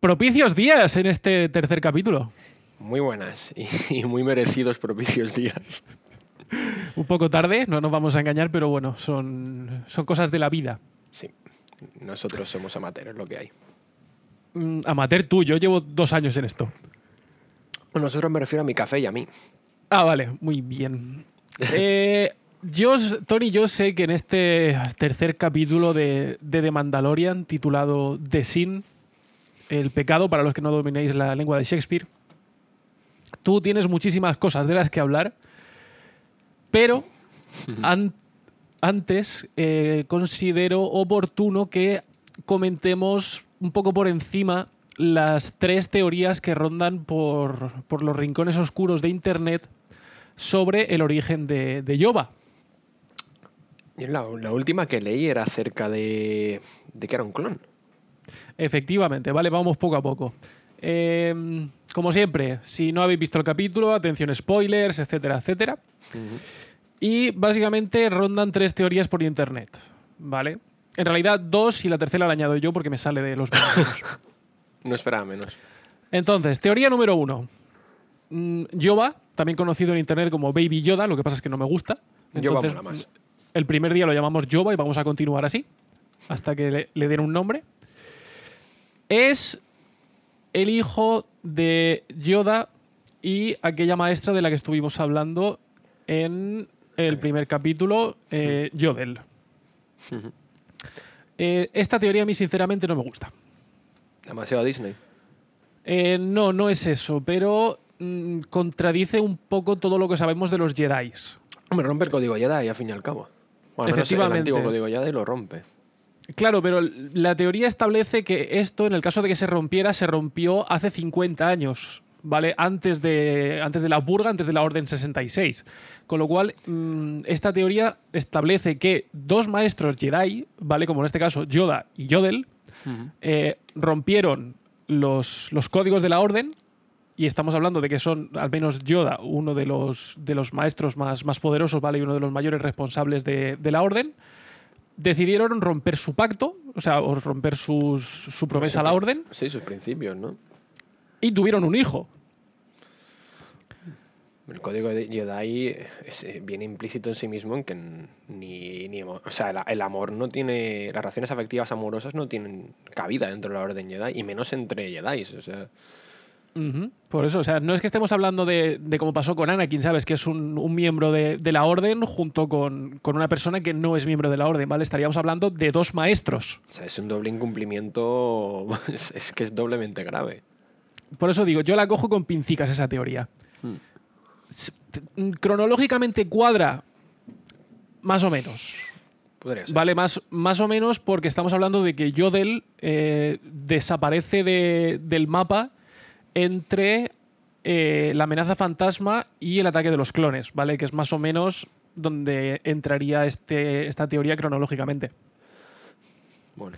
Propicios días en este tercer capítulo. Muy buenas y, y muy merecidos propicios días. Un poco tarde, no nos vamos a engañar, pero bueno, son, son cosas de la vida. Sí, nosotros somos amateurs, lo que hay. Mm, amateur tú, yo llevo dos años en esto. Nosotros me refiero a mi café y a mí. Ah, vale, muy bien. Eh, yo, Tony, yo sé que en este tercer capítulo de, de The Mandalorian, titulado The Sin, el pecado, para los que no dominéis la lengua de Shakespeare, tú tienes muchísimas cosas de las que hablar, pero an- antes eh, considero oportuno que comentemos un poco por encima las tres teorías que rondan por, por los rincones oscuros de Internet sobre el origen de, de Yoba. Y La, la última que leí era acerca de, de que era un clon. Efectivamente, vale, vamos poco a poco. Eh, como siempre, si no habéis visto el capítulo, atención spoilers, etcétera, etcétera. Y básicamente rondan tres teorías por internet, ¿vale? En realidad dos y la tercera la añado yo porque me sale de los. No esperaba menos. Entonces, teoría número uno. Mm, Yoba, también conocido en internet como Baby Yoda, lo que pasa es que no me gusta. Entonces, más. El primer día lo llamamos Yoba y vamos a continuar así, hasta que le, le den un nombre. Es el hijo de Yoda y aquella maestra de la que estuvimos hablando en el primer capítulo, eh, Yodel. Eh, esta teoría a mí sinceramente no me gusta. Demasiado Disney. Eh, no, no es eso, pero mm, contradice un poco todo lo que sabemos de los Jedi. Hombre, rompe el código Jedi, al fin y al cabo. Bueno, al menos el Efectivamente. antiguo código Jedi lo rompe. Claro, pero la teoría establece que esto, en el caso de que se rompiera, se rompió hace 50 años, ¿vale? Antes de, antes de la purga, antes de la Orden 66. Con lo cual, mm, esta teoría establece que dos maestros Jedi, ¿vale? Como en este caso Yoda y Yodel, eh, rompieron los, los códigos de la Orden. Y estamos hablando de que son, al menos Yoda, uno de los, de los maestros más, más poderosos, ¿vale? Y uno de los mayores responsables de, de la Orden decidieron romper su pacto, o sea, romper sus- su promesa a la orden, Sí, sus principios, ¿no? y tuvieron un hijo. El código de Jedi es, eh, viene implícito en sí mismo en que ni, ni o sea, el, el amor no tiene, las relaciones afectivas amorosas no tienen cabida dentro de la orden Jedi y menos entre Jedi, o sea, Por eso, o sea, no es que estemos hablando de, de cómo pasó con Anakin, ¿sabes? Que es un, un miembro de, de la orden junto con, con una persona que no es miembro de la orden, ¿vale? Estaríamos hablando de dos maestros. o sea, es un doble incumplimiento, es, es que es doblemente grave. Por eso digo, yo la cojo con pincicas esa teoría. Hmm. Mm, Cronológicamente cuadra, más o menos. Ser. Vale, más, más o menos porque estamos hablando de que Yodel eh, desaparece de- del mapa entre eh, la amenaza fantasma y el ataque de los clones, ¿vale? Que es más o menos donde entraría este, esta teoría cronológicamente. Bueno,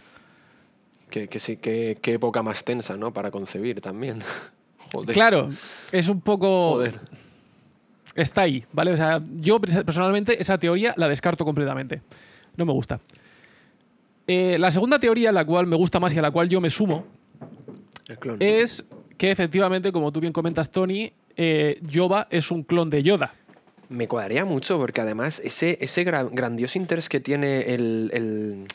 que, que sí, que, qué época más tensa, ¿no? Para concebir también. Joder. Claro, es un poco... Joder. Está ahí, ¿vale? O sea, yo pers- personalmente esa teoría la descarto completamente. No me gusta. Eh, la segunda teoría, la cual me gusta más y a la cual yo me sumo, es que efectivamente, como tú bien comentas, Tony, eh, Yoba es un clon de Yoda. Me cuadraría mucho porque además ese, ese gra- grandioso interés que tiene el, el-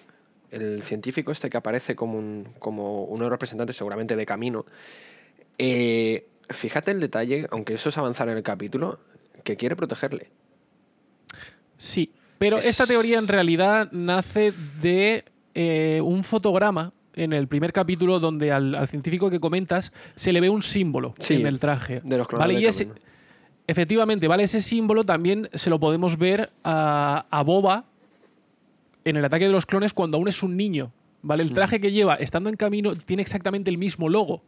el científico este que aparece como, un, como uno de los representantes seguramente de camino, eh, fíjate el detalle, aunque eso es avanzar en el capítulo, que quiere protegerle. Sí, pero Es- esta teoría en realidad nace de eh, un fotograma en el primer capítulo donde al, al científico que comentas se le ve un símbolo Sí, en el traje. de los clones ¿vale? de Y ese, efectivamente, ¿vale? Ese símbolo también se lo podemos ver a, a Boba en el ataque de los clones cuando aún es un niño. ¿Vale? El traje que lleva estando en camino tiene exactamente el mismo logo.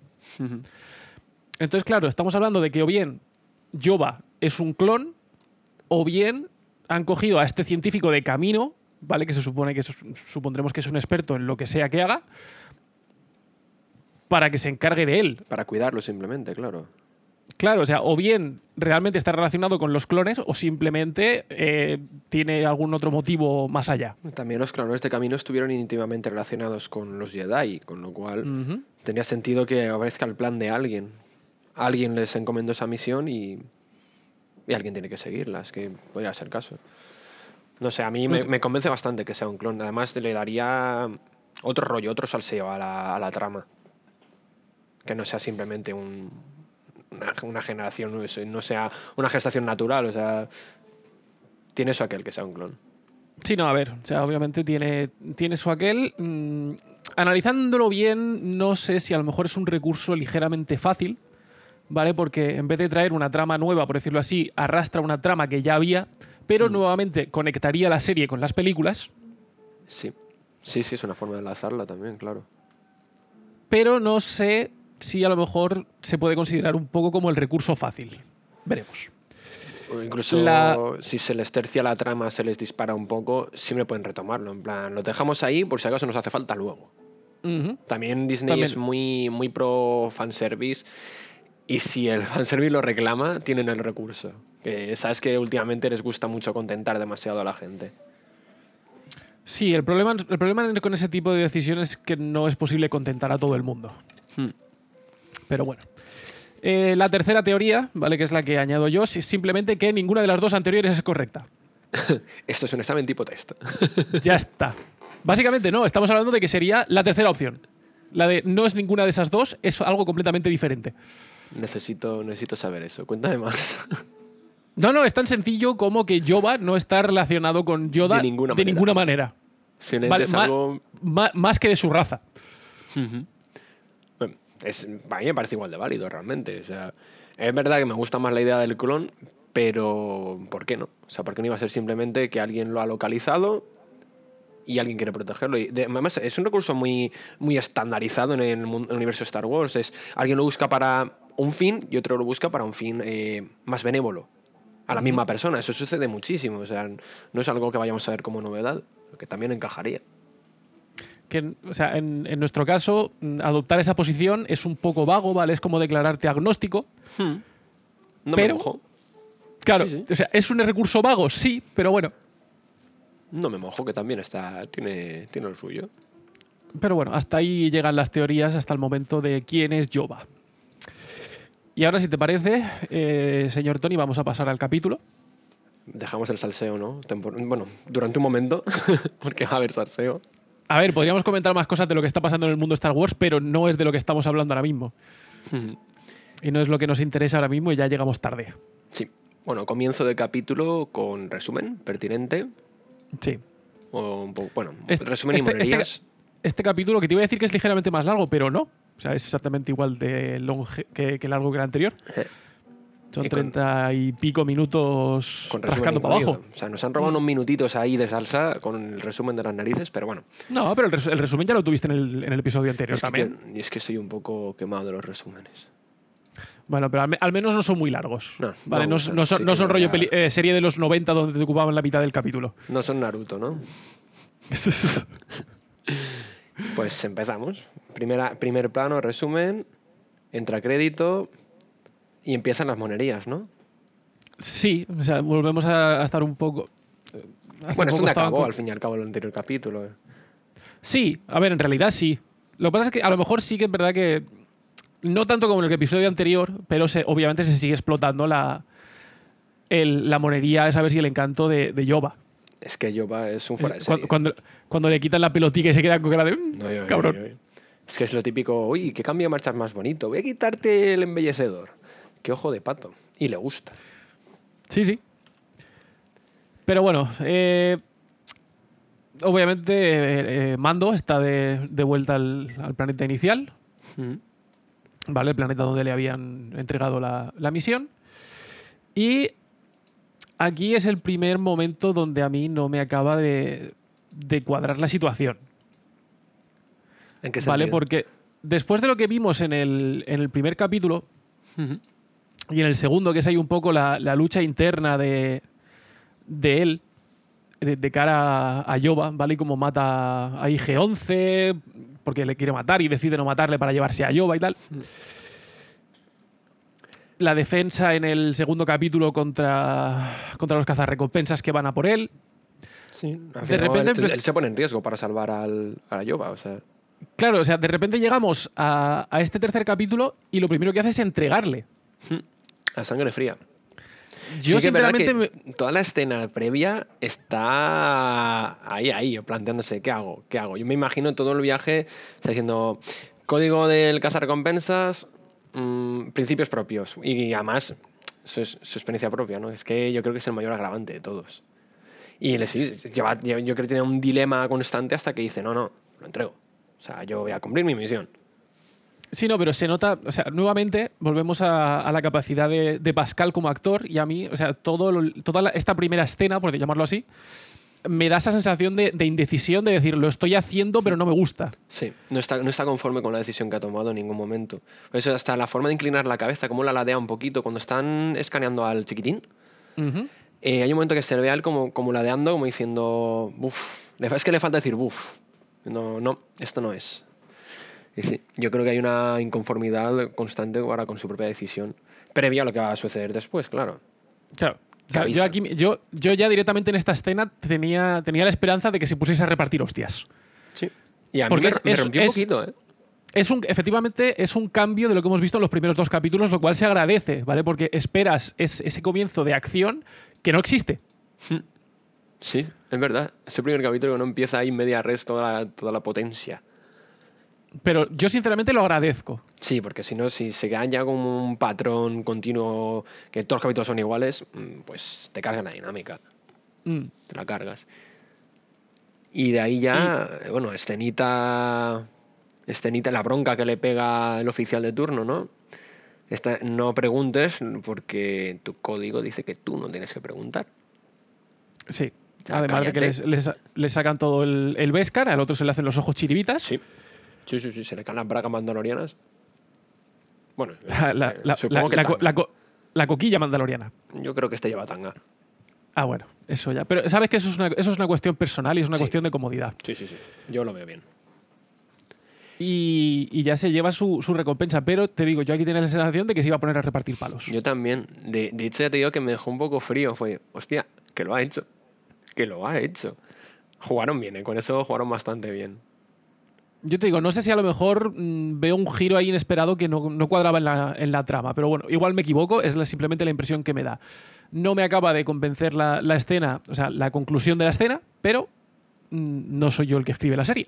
Entonces, claro, estamos hablando de que o bien Yoba es un clon, o bien han cogido a este científico de camino, ¿vale? Que se supone que es- supondremos que es un experto en lo que sea que haga, para que se encargue de él. Para cuidarlo simplemente, claro. Claro, o sea, o bien realmente está relacionado con los clones o simplemente eh, tiene algún otro motivo más allá. También los clones de camino estuvieron íntimamente relacionados con los Jedi, con lo cual tenía sentido que aparezca el plan de alguien. Alguien les encomendó esa misión y, y alguien tiene que seguirla. Es que podría ser caso. No sé, a mí me, me convence bastante que sea un clon. Además, le daría otro rollo, otro salseo a la, a la trama. Que no sea simplemente un- una, una generación, no sea una gestación natural. O sea, tiene eso aquel que sea un clon. Sí, no, a ver, o sea, obviamente tiene, tiene su aquel. mm, analizándolo bien, no sé si a lo mejor es un recurso ligeramente fácil, ¿vale? Porque en vez de traer una trama nueva, por decirlo así, arrastra una trama que ya había, pero nuevamente conectaría la serie con las películas, Sí. Sí, sí, es una forma de enlazarla también, claro. pero no sé si a lo mejor se puede considerar un poco como el recurso fácil. Veremos. O incluso La- si se les tercia la trama, se les dispara un poco, siempre pueden retomarlo. En plan, lo dejamos ahí por si acaso nos hace falta luego. También Disney También. es muy, muy pro fanservice. Y si el fanservice lo reclama, tienen el recurso. Que sabes que últimamente les gusta mucho contentar demasiado a la gente. Sí, el problema, el problema con ese tipo de decisiones es que no es posible contentar a todo el mundo. Hmm. Pero bueno. Eh, la tercera teoría, ¿vale? Que es la que añado yo, es simplemente que ninguna de las dos anteriores es correcta. Esto es un examen tipo test. Ya está. Básicamente no, estamos hablando de que sería la tercera opción. La de no es ninguna de esas dos, es algo completamente diferente. necesito, necesito saber eso. Cuéntame más. No, no, es tan sencillo como que Yoba no está relacionado con Yoda De ninguna de manera. ninguna manera. Vale, es algo más que de su raza. Es, a mí me parece igual de válido realmente. O sea, es verdad que me gusta más la idea del clon, pero ¿por qué no? O sea, ¿por qué no iba a ser simplemente que alguien lo ha localizado y alguien quiere protegerlo? Y de- además, es un recurso muy, muy estandarizado en el, mun- el universo de Star Wars. Es alguien lo busca para un fin y otro lo busca para un fin eh, más benévolo. A la misma persona. Eso sucede muchísimo. O sea, no es algo que vayamos a ver como novedad, que también encajaría. Que, o sea, en, en nuestro caso, mm, adoptar esa posición es un poco vago, ¿vale? Es como declararte agnóstico. No Pero- me mojo. Claro, Sí, sí. o sea, es un recurso vago, sí, pero bueno. No me mojo, que también está, tiene, tiene lo suyo. Pero bueno, hasta ahí llegan las teorías hasta el momento de quién es Yoba. Y ahora, si te parece, eh, señor Tony, vamos a pasar al capítulo. Dejamos el salseo, ¿no? Tempor- bueno, durante un momento, porque va a haber salseo. A ver, podríamos comentar más cosas de lo que está pasando en el mundo Star Wars, pero no es de lo que estamos hablando ahora mismo. Y no es lo que nos interesa ahora mismo y ya llegamos tarde. Sí. Bueno, comienzo de capítulo con resumen pertinente. Sí. O bueno, Este- resumen y este- monerías. Este capítulo que te iba a decir que es ligeramente más largo, pero no. O sea, es exactamente igual de longe- que, que largo que el anterior. Son treinta y pico minutos con rascando para abajo. O sea, nos han robado unos minutitos ahí de salsa con el resumen de las narices, pero bueno. No, pero el, res- el resumen ya lo tuviste en el, en el episodio anterior Es que, también. y es que soy un poco quemado de los resúmenes. Bueno, pero al, me- al menos no son muy largos. No, vale, no, son, sí no son rollo eh, serie de los 90 donde te ocupaban la mitad del capítulo. No son Naruto, ¿no? Pues empezamos. Primera, primer plano, resumen, entra crédito y empiezan las monerías, ¿no? sí, o sea, volvemos a, a estar un poco. eh, hace Bueno, es poco donde estaban acabó con- al fin y al cabo el anterior capítulo. eh. Sí, a ver, en realidad sí. Lo que pasa es que a lo mejor sí que es verdad que. No tanto como en el episodio anterior, pero se, obviamente se sigue explotando la, el- la monería, ¿sabes? Y el encanto de, de Yoba. Es que Yoba es un fuera de Cuando, serie. cuando, cuando le quitan la pelotica y se queda con cara de. "Mm, No, yo- yo- cabrón. yo- Es que es lo típico, uy, qué cambio de marchas más bonito. Voy a quitarte el embellecedor. Qué ojo de pato. Y le gusta. Sí, sí. Pero bueno, eh, obviamente eh, eh, Mando está de, de vuelta al, al planeta inicial, ¿vale? El planeta donde le habían entregado la, la misión. Y aquí es el primer momento donde a mí no me acaba de, de cuadrar la situación, ¿En qué ¿vale? sentido? Porque después de lo que vimos en el, en el primer capítulo. Y en el segundo, que es ahí un poco la, la lucha interna de, de él, de, de cara a, Yoba, ¿vale? Y como mata a IG-11, porque le quiere matar y decide no matarle para llevarse a Yoba y tal. la defensa en el segundo capítulo contra, contra los cazarrecompensas que van a por él. Sí, De repente él, él se pone en riesgo para salvar al, a Yoba, o sea. Claro, o sea, de repente llegamos a, a este tercer capítulo y lo primero que hace es entregarle. A sangre fría. Yo, sí que sinceramente, toda la escena previa está ahí, ahí, planteándose, ¿qué hago? ¿Qué hago? Yo me imagino todo el viaje, está diciendo, código del cazarrecompensas, mm, principios propios. Y, además, su, su experiencia propia, ¿no? Es que yo creo que es el mayor agravante de todos. Y le, sí, lleva- lleva- yo creo que tiene un dilema constante hasta que dice, no, no, lo entrego. O sea, yo voy a cumplir mi misión. Sí, no, pero se nota, o sea, nuevamente volvemos a, a la capacidad de, de Pascal como actor y a mí, o sea, todo lo- toda la- esta primera escena, por llamarlo así, me da esa sensación de, de indecisión de decir, lo estoy haciendo, pero no me gusta. Sí, no está, no está conforme con la decisión que ha tomado en ningún momento. Por eso hasta la forma de inclinar la cabeza, como la ladea un poquito, cuando están escaneando al chiquitín, eh, hay un momento que se ve a él como, como ladeando, como diciendo, uff, es que le falta decir, uff, no, no, esto no es. Sí, yo creo que hay una inconformidad constante ahora con su propia decisión, previa a lo que va a suceder después, claro. Claro. Yo, aquí, yo, yo ya directamente en esta escena tenía, tenía la esperanza de que se pusiese a repartir hostias. Sí. Y a mí Porque me, es- me es- rompió un poquito, ¿eh? Es un, efectivamente, es un cambio de lo que hemos visto en los primeros dos capítulos, lo cual se agradece, ¿vale? Porque esperas es- ese comienzo de acción que no existe. Sí, es verdad. Ese primer capítulo que no empieza ahí media res toda la, toda la potencia. Pero yo sinceramente lo agradezco. Sí, porque si no, si se quedan ya como un patrón continuo, que todos los capítulos son iguales, mm, pues te cargan la dinámica, Mm. te la cargas. Y de ahí ya, eh, bueno, escenita, escenita, la bronca que le pega el oficial de turno, ¿no? Esta, no preguntes porque tu código dice que tú no tienes que preguntar. Sí. Ya, Además de que les, les- les sacan todo el, el Beskar, al otro se le hacen los ojos chiribitas. Sí. Sí, sí, sí, se le caen las bragas mandalorianas. Bueno, La, la- eh, la- supongo la- que la co- tanga. la co- la coquilla mandaloriana. Yo creo que este lleva tanga. Ah, bueno, eso ya. Pero sabes que eso es una, eso es una cuestión personal y es una Sí. cuestión de comodidad. Sí, sí, sí. Yo lo veo bien. Y, y ya se lleva su, su recompensa. Pero te digo, yo aquí tenía la sensación de que se iba a poner a repartir palos. Yo también. De, de hecho, ya te digo que me dejó un poco frío. Fue, hostia, que lo ha hecho. Que lo ha hecho. Jugaron bien, ¿eh? Con eso jugaron bastante bien. Yo te digo, no sé si a lo mejor mm, veo un giro ahí inesperado que no, no cuadraba en la, en la trama, pero bueno, igual me equivoco, es la- simplemente la impresión que me da. No me acaba de convencer la, la escena, o sea, la conclusión de la escena, pero mm, no soy yo el que escribe la serie.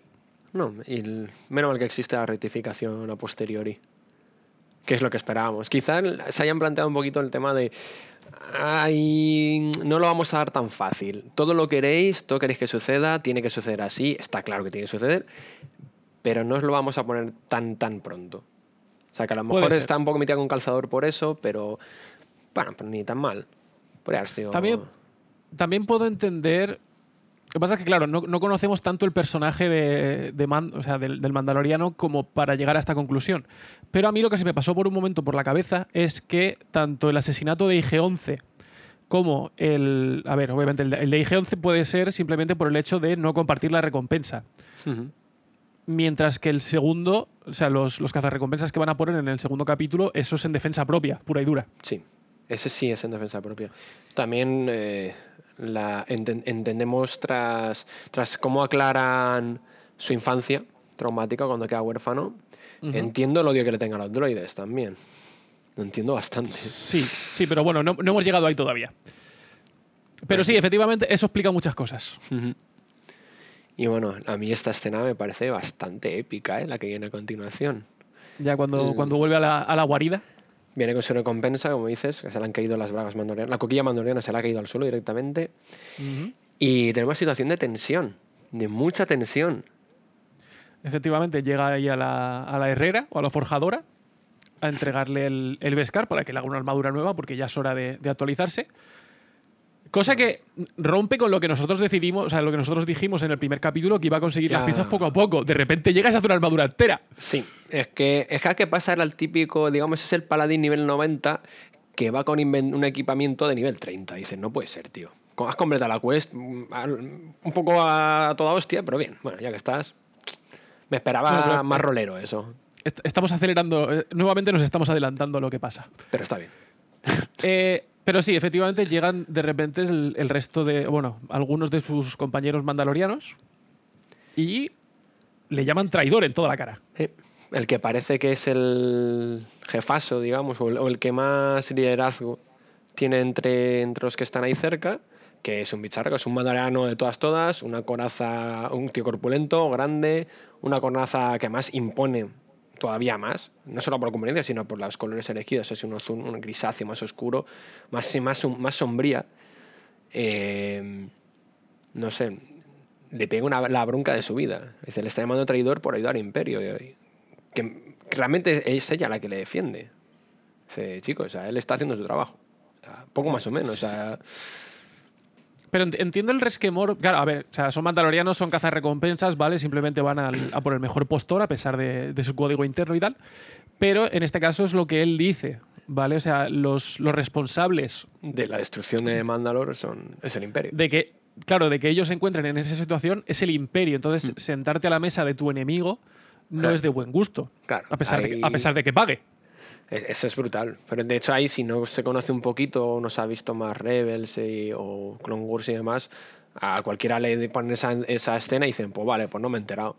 No, y el- menos mal que existe la rectificación a posteriori. Que es lo que esperábamos. Quizás se hayan planteado un poquito el tema de. Ay, no lo vamos a dar tan fácil. Todo lo queréis, todo queréis que suceda, tiene que suceder así, está claro que tiene que suceder, pero no os lo vamos a poner tan, tan pronto. O sea, que a lo mejor está un poco metida con calzador por eso, pero. Bueno, pero ni tan mal. Haber sido- También, también puedo entender. Lo que pasa es que, claro, no, no conocemos tanto el personaje de, de Man- o sea, del, del Mandaloriano como para llegar a esta conclusión. Pero a mí lo que se me pasó por un momento por la cabeza es que tanto el asesinato de IG-11 como el. A ver, obviamente, el de, el de IG-11 puede ser simplemente por el hecho de no compartir la recompensa. Mientras que el segundo, o sea, los, los cazarrecompensas que van a poner en el segundo capítulo, eso es en defensa propia, pura y dura. Sí, ese sí es en defensa propia. También eh, la enten- entendemos tras, tras cómo aclaran su infancia traumática cuando queda huérfano. Entiendo el odio que le tengan a los droides también. Lo entiendo bastante. Sí, sí, pero bueno, no, no hemos llegado ahí todavía. Pero sí, efectivamente, eso explica muchas cosas. Ujú. Y bueno, a mí esta escena me parece bastante épica, ¿eh? la que viene a continuación. Ya cuando, El- cuando vuelve a la, a la guarida. Viene con su recompensa, como dices, que se le han caído las bragas mandalorianas. La coquilla mandaloriana se le ha caído al suelo directamente. Y tenemos situación de tensión, de mucha tensión. Efectivamente, llega ahí a la, a la herrera o a la forjadora a entregarle el, el Beskar para que le haga una armadura nueva porque ya es hora de, de actualizarse. Cosa que rompe con lo que nosotros decidimos, o sea, lo que nosotros dijimos en el primer capítulo, que iba a conseguir las piezas poco a poco. De repente llegas a hacer una armadura entera. Sí, es que es que, ¿qué pasa? Era el típico, digamos, es el paladín nivel 90 que va con un equipamiento de nivel 30. Dices, no puede ser, tío. Has completado la quest mm, un poco a toda hostia, pero bien. Bueno, ya que estás. Me esperaba pero- más rolero eso. est- estamos acelerando, eh, nuevamente nos estamos adelantando a lo que pasa. Pero está bien. Eh, pero sí, efectivamente llegan de repente el, resto de, bueno, algunos de sus compañeros mandalorianos y le llaman traidor en toda la cara. El que parece que es el jefazo, digamos, o el, o el que más liderazgo tiene entre, entre los que están ahí cerca, que es un bicharraco, es un mandaloriano de todas todas, una coraza, un tío corpulento, grande, una coraza que más impone todavía más, no solo por conveniencia, sino por los colores elegidos, es un azul, un grisáceo más oscuro, más, más, más sombría. Eh, no sé, le pega una- la bronca de su vida. Dice, le está llamando traidor por ayudar al imperio. Que, que realmente es ella la que le defiende. Dice, chico, o sea, él está haciendo su trabajo. Poco más o menos. Pero ent- entiendo el resquemor. Claro, a ver, o sea, son mandalorianos, son cazarrecompensas, ¿vale? Simplemente van al- a por el mejor postor a pesar de, de su código interno y tal. Pero en este caso es lo que él dice, ¿vale? O sea, los, los responsables de la destrucción de Mandalore son, es el imperio. de que, claro, de que ellos se encuentren en esa situación es el imperio. Entonces, sentarte a la mesa de tu enemigo no Claro. es de buen gusto. Claro, a, pesar de que, a pesar de que pague. E- Eso es brutal. Pero de hecho ahí, si no se conoce un poquito o no se ha visto más Rebels y- o Clone Wars y demás, a cualquiera le ponen esa, esa escena y dicen, pues vale, pues no me he enterado.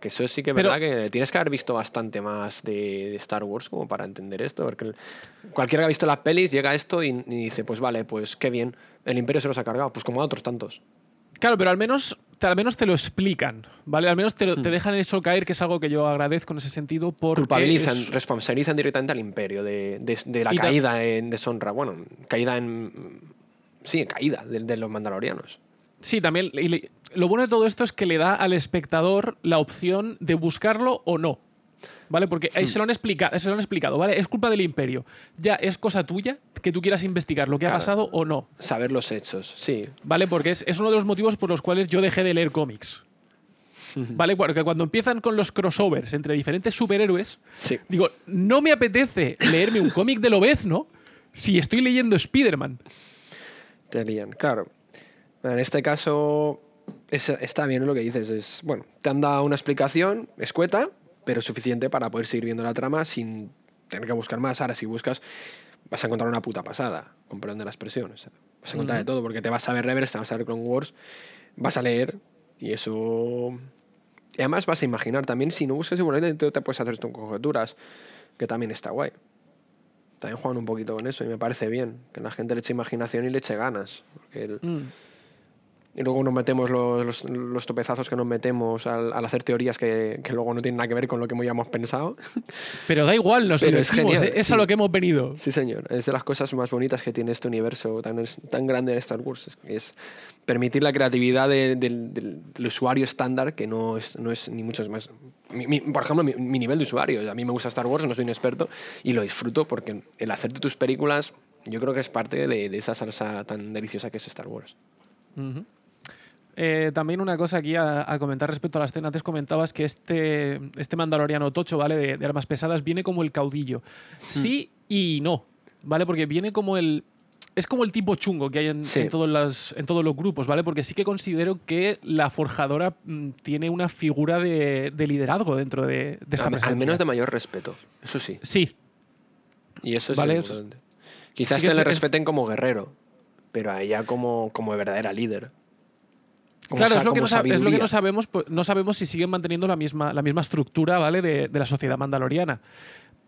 Que eso sí que es Pero- verdad que tienes que haber visto bastante más de, de Star Wars como para entender esto. Porque cualquiera que ha visto las pelis llega a esto y, y dice, pues vale, pues qué bien, el Imperio se los ha cargado, pues como a otros tantos. Claro, pero al menos, al menos te lo explican, ¿vale? Al menos te, lo- te dejan eso caer, que es algo que yo agradezco en ese sentido. Porque Culpabilizan, es- responsabilizan directamente al Imperio de, de- de la Y caída en deshonra. Bueno, caída en... Sí, caída de, de los mandalorianos. Sí, también. y le- lo bueno de todo esto es que le da al espectador la opción de buscarlo o no. ¿Vale? Porque ahí se, lo han explicado, se lo han explicado, ¿vale? Es culpa del imperio. Ya es cosa tuya que tú quieras investigar lo que ha pasado o no. Saber los hechos, sí. ¿Vale? Porque es, es uno de los motivos por los cuales yo dejé de leer cómics. ¿Vale? Porque cuando empiezan con los crossovers entre diferentes superhéroes, Sí. digo, no me apetece leerme un cómic de Lobezno si estoy leyendo Spider-Man. Te lían, claro. En este caso es- está bien lo que dices. Es, bueno, te han dado una explicación escueta, pero suficiente para poder seguir viendo la trama sin tener que buscar más. Ahora, si buscas, vas a encontrar una puta pasada, con perdón de la expresión. o sea, vas a encontrar de todo, porque te vas a ver Reverse, te vas a ver Clone Wars, vas a leer, y eso... Y además vas a imaginar también, si no buscas igualmente, tú te puedes hacer tus conjeturas, que también está guay. También juegan un poquito con eso y me parece bien, que la gente le eche imaginación y le eche ganas. porque el- Mm. Y luego nos metemos los, los, los topezazos que nos metemos al, al hacer teorías que, que luego no tienen nada que ver con lo que habíamos pensado. Pero da igual, nos Pero es genial, ¿eh? es a sí. lo que hemos venido. Sí, señor. Es de las cosas más bonitas que tiene este universo tan, tan grande de Star Wars. Es, es permitir la creatividad de- del, del- del usuario estándar, que no es, no es ni mucho más. Mi- mi- por ejemplo, mi, mi nivel de usuario. A mí me gusta Star Wars, no soy un experto, y lo disfruto porque el hacerte tus películas, yo creo que es parte de, de esa salsa tan deliciosa que es Star Wars. Ujú. Eh, también una cosa aquí a, a comentar respecto a la escena. Antes comentabas que este, este mandaloriano tocho, ¿vale? De, de armas pesadas, viene como el caudillo. Sí y no, ¿vale? Porque viene como el. Es como el tipo chungo que hay en, Sí. en todos, las, en todos los grupos, ¿vale? Porque sí que considero que la forjadora mm, tiene una figura de, de liderazgo dentro de, de esta Al, al menos de mayor respeto, eso sí. Sí, Y eso es Vale, importante. Quizás sí te le es- es- respeten como guerrero, pero a ella como, como de verdadera líder. Como claro, es lo, que no, sab- es lo que sabiduría. no sabemos. pues, No sabemos si siguen manteniendo la misma, la misma estructura ¿vale? de, de la sociedad mandaloriana.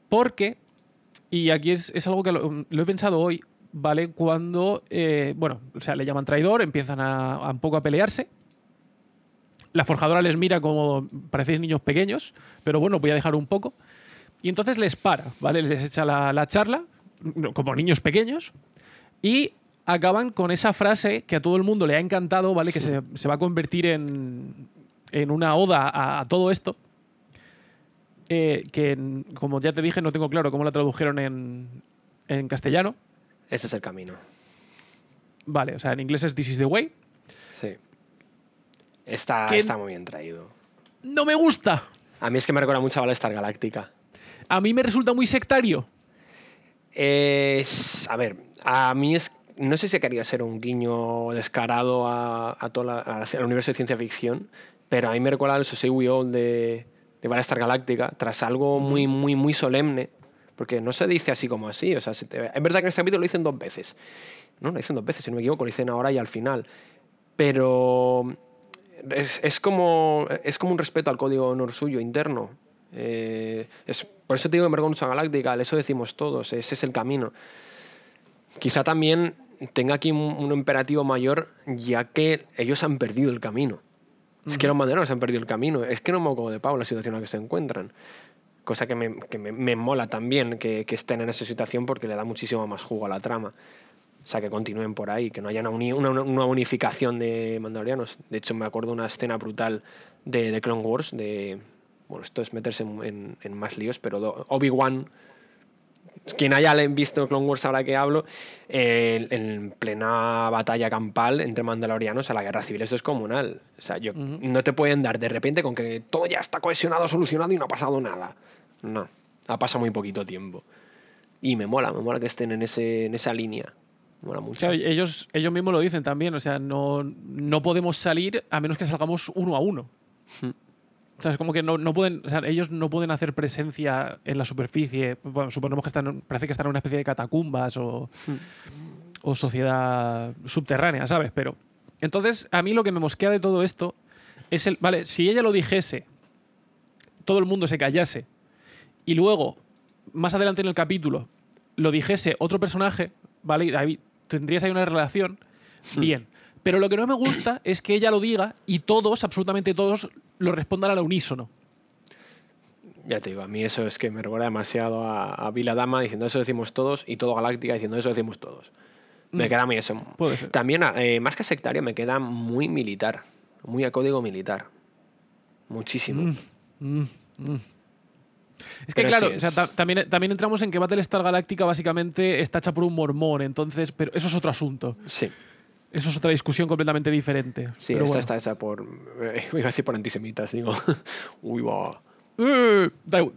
Porque, y aquí es, es algo que lo, lo he pensado hoy, ¿vale? Cuando, eh, bueno, o sea, le llaman traidor, empiezan a, a un poco a pelearse. La forjadora les mira como parecéis niños pequeños, pero bueno, voy a dejar un poco. Y entonces les para, ¿vale? Les echa la, la charla, como niños pequeños, y acaban con esa frase que a todo el mundo le ha encantado, ¿vale? Que se, se va a convertir en, en una oda a, a todo esto. Eh, que, como ya te dije, no tengo claro cómo la tradujeron en, en castellano. Ese es el camino. Vale, o sea, en inglés es This is the way. Sí. Está, está muy bien traído. ¡No me gusta! A mí es que me recuerda mucho a Battlestar Galáctica. A mí me resulta muy sectario. Es, a ver, a mí es. No sé si quería ser un guiño descarado a, a la- a la- al universo de ciencia ficción, pero a mí me recuerda al So Say We All de, de Battlestar Galáctica, tras algo muy, muy, muy solemne, porque no se dice así como así, o sea, es verdad que en este capítulo lo dicen dos veces, no, lo dicen dos veces, si no me equivoco, lo dicen ahora y al final, pero es, como, es como un respeto al código de honor suyo interno. Eh, es, por eso te digo que me mucho Galáctica, eso decimos todos, ese es el camino. Quizá también tenga aquí un, imperativo mayor, ya que ellos han perdido el camino. Es que los manderos han perdido el camino. Es que no me de Pau la situación en la que se encuentran. Cosa que me, que me, mola también que, que, estén en esa situación porque le da muchísimo más jugo a la trama. O sea, que continúen por ahí, que no haya una, una, unificación de mandalorianos. De hecho, me acuerdo una escena brutal de, de Clone Wars, de... Bueno, esto es meterse en, en, más líos, pero Obi-Wan, quien haya visto Clone Wars ahora que hablo, en plena batalla campal entre mandalorianos a la guerra civil es descomunal. O sea, yo, no te pueden dar de repente con que todo ya está cohesionado, solucionado y no ha pasado nada. No, ha pasado muy poquito tiempo. Y me mola, me mola que estén en, ese, en esa línea ellos, ellos mismos lo dicen también, o sea, no, no podemos salir a menos que salgamos uno a uno. O sea, es como que no, no, pueden, o sea, ellos no pueden hacer presencia en la superficie. Bueno, suponemos que están, parece que están en una especie de catacumbas o, hmm. o sociedad subterránea, ¿sabes? Pero entonces, a mí lo que me mosquea de todo esto es el, vale, si ella lo dijese, todo el mundo se callase y luego, más adelante en el capítulo, lo dijese otro personaje, ¿vale? David, tendrías ahí una relación, hmm. bien. Pero lo que no me gusta es que ella lo diga y todos, absolutamente todos, lo respondan al unísono. Ya te digo, a mí eso es que me recuerda demasiado a, a Vila Dama diciendo eso decimos todos y todo Galáctica diciendo eso decimos todos. Me mm. queda a mí eso. También, eh, más que sectario, me queda muy militar. Muy a código militar. Muchísimo. Mm, mm, es que claro, también, también entramos en que Battlestar Galáctica básicamente está hecha por un mormón, entonces, pero eso es otro asunto. Sí. Eso es otra discusión completamente diferente. Sí, esta está esa por. Eh, iba a decir por antisemitas, digo. Uy, va. Eh,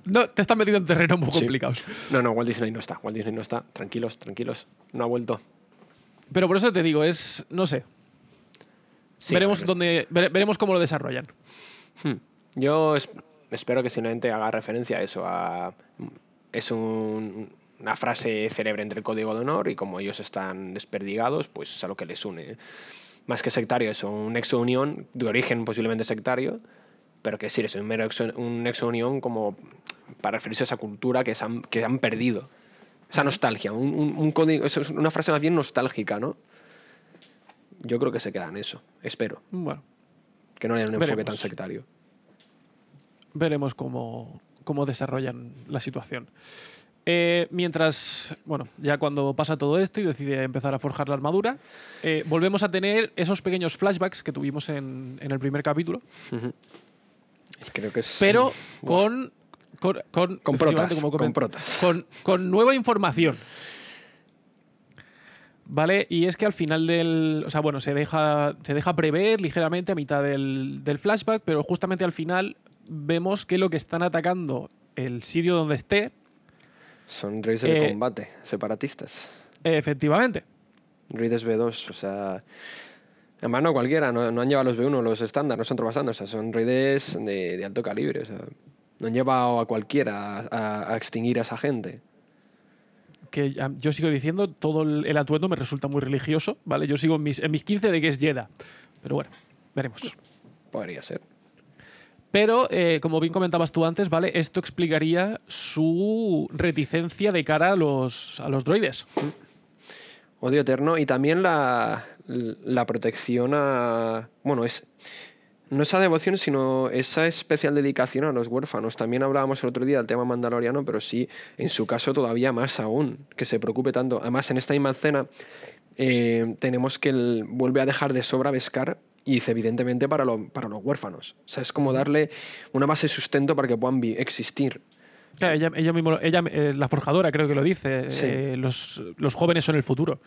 no, te estás metiendo en terreno muy complicados. No, no, Walt Disney no está. Walt Disney no está. Tranquilos, tranquilos. No ha vuelto. Pero por eso te digo, es. No sé. veremos, dónde, veremos cómo lo desarrollan. Hmm. Yo espero que simplemente haga referencia a eso, a, es una frase célebre entre el código de honor y como ellos están desperdigados, pues es a lo que les une. Más que sectario, es un nexo unión de origen posiblemente sectario, pero que sí, es un mero un nexo unión como para referirse a esa cultura que, han, que han perdido. Esa nostalgia, un, código, es una frase más bien nostálgica, ¿no? Yo creo que se queda en eso, espero. Bueno. Que no haya un enfoque tan sectario veremos cómo, desarrollan la situación. Eh, mientras, bueno, ya cuando pasa todo esto y decide empezar a forjar la armadura, eh, volvemos a tener esos pequeños flashbacks que tuvimos en, el primer capítulo. Creo que es. Pero con. Con, con, con protas. con, Con, con nueva información. ¿Vale? Y es que al final del. O sea, bueno, se deja, se deja prever ligeramente a mitad del, del flashback, pero justamente al final vemos que lo que están atacando el sitio donde esté. Son reyes de eh, combate, separatistas. Efectivamente. Reyes B2, o sea. Además, no cualquiera, no, han llevado los B1, los estándar, no son trabajando, o sea, son reyes de, de, alto calibre, o sea, no han llevado a cualquiera a, extinguir a esa gente. Que yo sigo diciendo, todo el, atuendo me resulta muy religioso, ¿vale? Yo sigo en mis, en mis 15 de que es Jedi. Pero bueno, veremos. Podría ser. Pero, eh, como bien comentabas tú antes, ¿vale? Esto explicaría su reticencia de cara a los, a los droides. Odio eterno. Y también la, protección a. Bueno, es. No esa devoción, sino esa especial dedicación a los huérfanos. También hablábamos el otro día del tema mandaloriano, pero sí, en su caso todavía más aún, que se preocupe tanto. Además, en esta misma escena eh, tenemos que él vuelve a dejar de sobra Beskar y evidentemente para, para los huérfanos. O sea, es como darle una base de sustento para que puedan existir. ella, ella, mismo, ella eh, la forjadora creo que lo dice, eh, los, jóvenes son el futuro.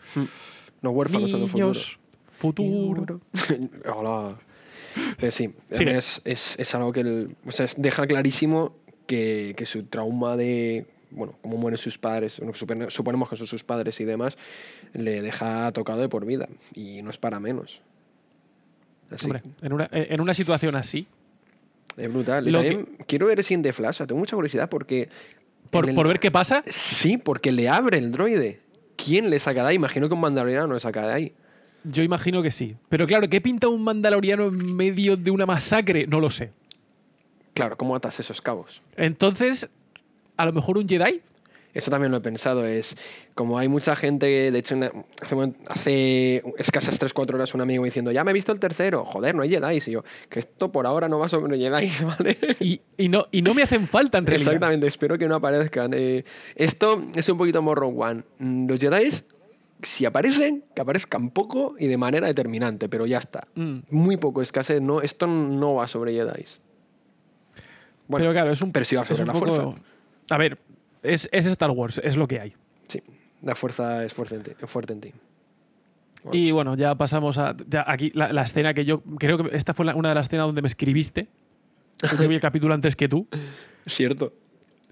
Los huérfanos son el futuro. futuro. Hola. sí, es, es, algo que o sea, deja clarísimo que, que, su trauma de, bueno, cómo mueren sus padres, suponemos que son sus padres y demás, le deja tocado de por vida. Y no es para menos en una, en una situación así, Es brutal. Y Lo también quiero ver el siguiente Flash. O sea, tengo mucha curiosidad porque. Por, en el- por ver qué pasa. Sí, porque le abre el droide. ¿Quién le saca de ahí? Imagino que un mandaloriano le saca de ahí. Yo imagino que sí. Pero claro, ¿qué pinta un mandaloriano en medio de una masacre? No lo sé. Claro, ¿cómo atas esos cabos? Entonces, a lo mejor un Jedi. Eso también lo he pensado. Es como hay mucha gente, de hecho, hace, hace escasas 3-4 horas un amigo diciendo, ya me he visto el tercero. Joder, no hay Jedi. Y yo, que esto por ahora no va sobre Jedi, ¿vale? Y, y no, y no me hacen falta en realidad. Exactamente, espero que no aparezcan. Eh, esto es un poquito Morro One. Mm, Los Jedi, si aparecen, que aparezcan poco y de manera determinante, pero ya está. Mm. Muy poco escasez. No, esto no va sobre Jedi. Bueno, pero claro, es un, pero sí va es sobre un la poco- fuerza. A ver, es, es Star Wars, es lo que hay. Sí, la fuerza es fuerte en ti. Fuerte en ti. Bueno, Y bueno, ya pasamos a. ya aquí la, la escena que yo. Creo que esta fue la- una de las escenas donde me escribiste. Yo vi el capítulo antes que tú. Cierto.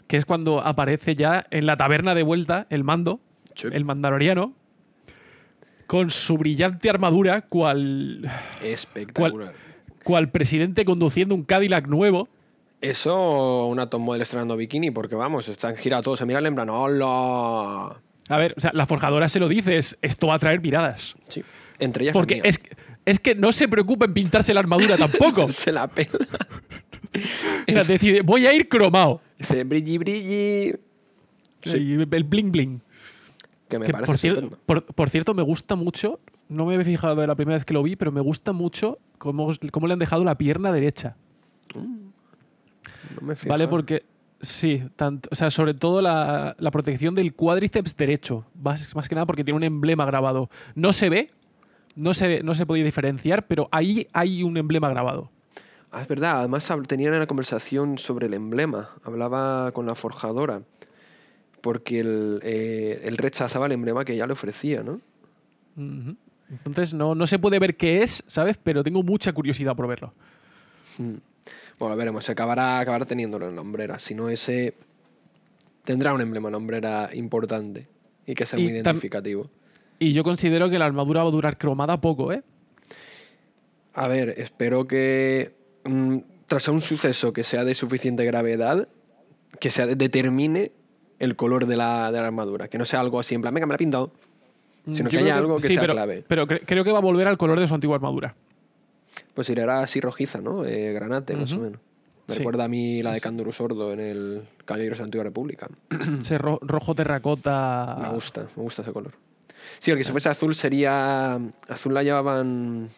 Que es cuando aparece ya en la taberna de vuelta el mando, Sí. el mandaloriano, con su brillante armadura, cual, Espectacular. cual presidente conduciendo un Cadillac nuevo. Eso, una top model estrenando bikini, porque vamos, están girados todos, se miran en plan, ¡hola! A ver, o sea, la forjadora se lo dice, es, esto va a traer miradas. Sí. Entre ellas la Porque es, es que no se preocupa en pintarse la armadura tampoco. se la pela. O sea, decide, voy a ir cromado. Dice, brilli, brilli. Sí. El bling bling. Que me Que, parece por, cierto, estupendo. por, por cierto, me gusta mucho, no me he fijado de la primera vez que lo vi, pero me gusta mucho cómo, cómo le han dejado la pierna derecha. No me fijo. ¿Vale? Porque, sí, tanto, o sea, sobre todo la, la protección del cuádriceps derecho. Más, más que nada porque tiene un emblema grabado. No se ve, no se, no se podía diferenciar, pero ahí hay un emblema grabado. Ah, es verdad, además tenían una conversación sobre el emblema. Hablaba con la forjadora. Porque él, eh, él rechazaba el emblema que ella le ofrecía, ¿no? Entonces no, no se puede ver qué es, ¿sabes? Pero tengo mucha curiosidad por verlo. Mm. Bueno, veremos, se acabará, acabará teniéndolo en la hombrera. Si no, ese tendrá un emblema en la hombrera importante y que sea Y muy identificativo. Y yo considero que la armadura va a durar cromada poco, ¿eh? A ver, espero que mm, tras un suceso que sea de suficiente gravedad, que sea determine el color de la, de la armadura. Que no sea algo así en plan, venga, me la he pintado. Sino que Yo haya algo que sí, sea pero, clave. Pero cre- creo que va a volver al color de su antigua armadura. Pues irá así rojiza, ¿no? Eh, granate, más o menos. Me Sí. recuerda a mí la de Canduru Sordo en el Caballeros de la Antigua República. Ese ro- rojo terracota. Me gusta, me gusta ese color. Sí, el que si fuese azul sería. Azul la llevaban.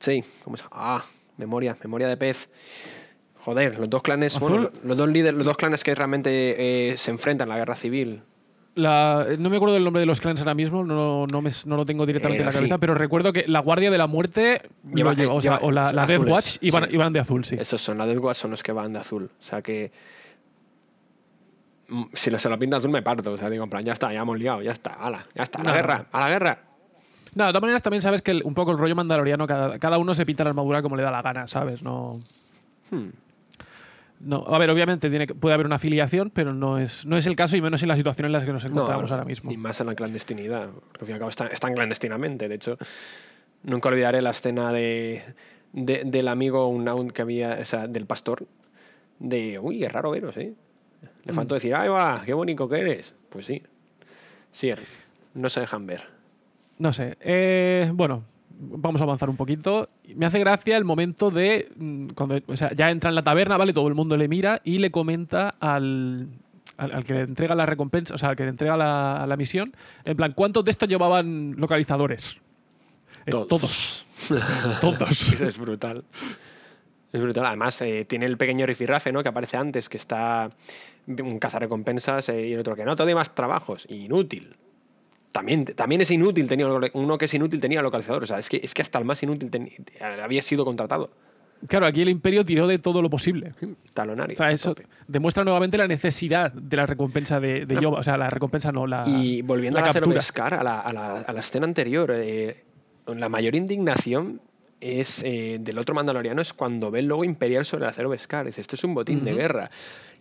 Sí, ¿cómo se Ah, memoria, memoria de pez. Joder, los dos clanes, bueno, los dos líderes, los dos clanes que realmente eh, se enfrentan en la guerra civil. La- no me acuerdo del nombre de los clans ahora mismo, no, no, me- no lo tengo directamente Eh, en la sí. cabeza, pero recuerdo que la Guardia de la Muerte Lleva- lo lleva, o, sea, lleva- o la, la Death Watch iban, sí. iban de azul, sí. Esos son, la Death Watch son los que van de azul. O sea que. mm, Si lo- se lo pinta azul me parto. O sea, digo, en plan, ya está, ya hemos liado, ya está, ala, ya está, a la No, guerra, no. a la guerra. No, de todas maneras también sabes que el- un poco el rollo mandaloriano, cada, cada uno se pinta la armadura como le da la gana, ¿sabes? No, Hmm. No, a ver, obviamente tiene puede haber una afiliación, pero no es, no es el caso y menos en la situación en la que nos encontramos ahora mismo. Ni más en la clandestinidad. Porque al fin y al cabo están, están clandestinamente. De hecho, nunca olvidaré la escena de, de- del amigo Unaun que había, o sea, del pastor. De, uy, es raro veros, ¿eh? Le faltó decir, ¡ay, va! ¡Qué bonito que eres! Pues sí. Sí, no se dejan ver. No sé. eh, bueno, vamos a avanzar un poquito. Me hace gracia el momento de. mm, cuando o sea, ya entra en la taberna, ¿vale? Todo el mundo le mira y le comenta al. Al, al que le entrega la recompensa, o sea, al que le entrega la, la misión, en plan, ¿cuántos de estos llevaban localizadores? Eh, Todos. Todos. Todos. Eso es brutal. Es brutal. Además, eh, tiene el pequeño rifirrafe, ¿no? Que aparece antes, que está un cazarrecompensas eh, y el otro que no, todavía más trabajos. Inútil. También, también es inútil, tenía, uno que es inútil tenía localizador. O sea, es que, es que hasta el más inútil teni- había sido contratado. Claro, aquí el imperio tiró de todo lo posible. Talonario. O sea, eso tope. demuestra nuevamente la necesidad de la recompensa de, de Yoba. O sea, la recompensa no, la. Y volviendo la a la captura. A la, a, la, a la escena anterior, eh, la mayor indignación es eh, del otro mandaloriano es cuando ve el logo imperial sobre el acero Beskar. Dice, esto es un botín de guerra.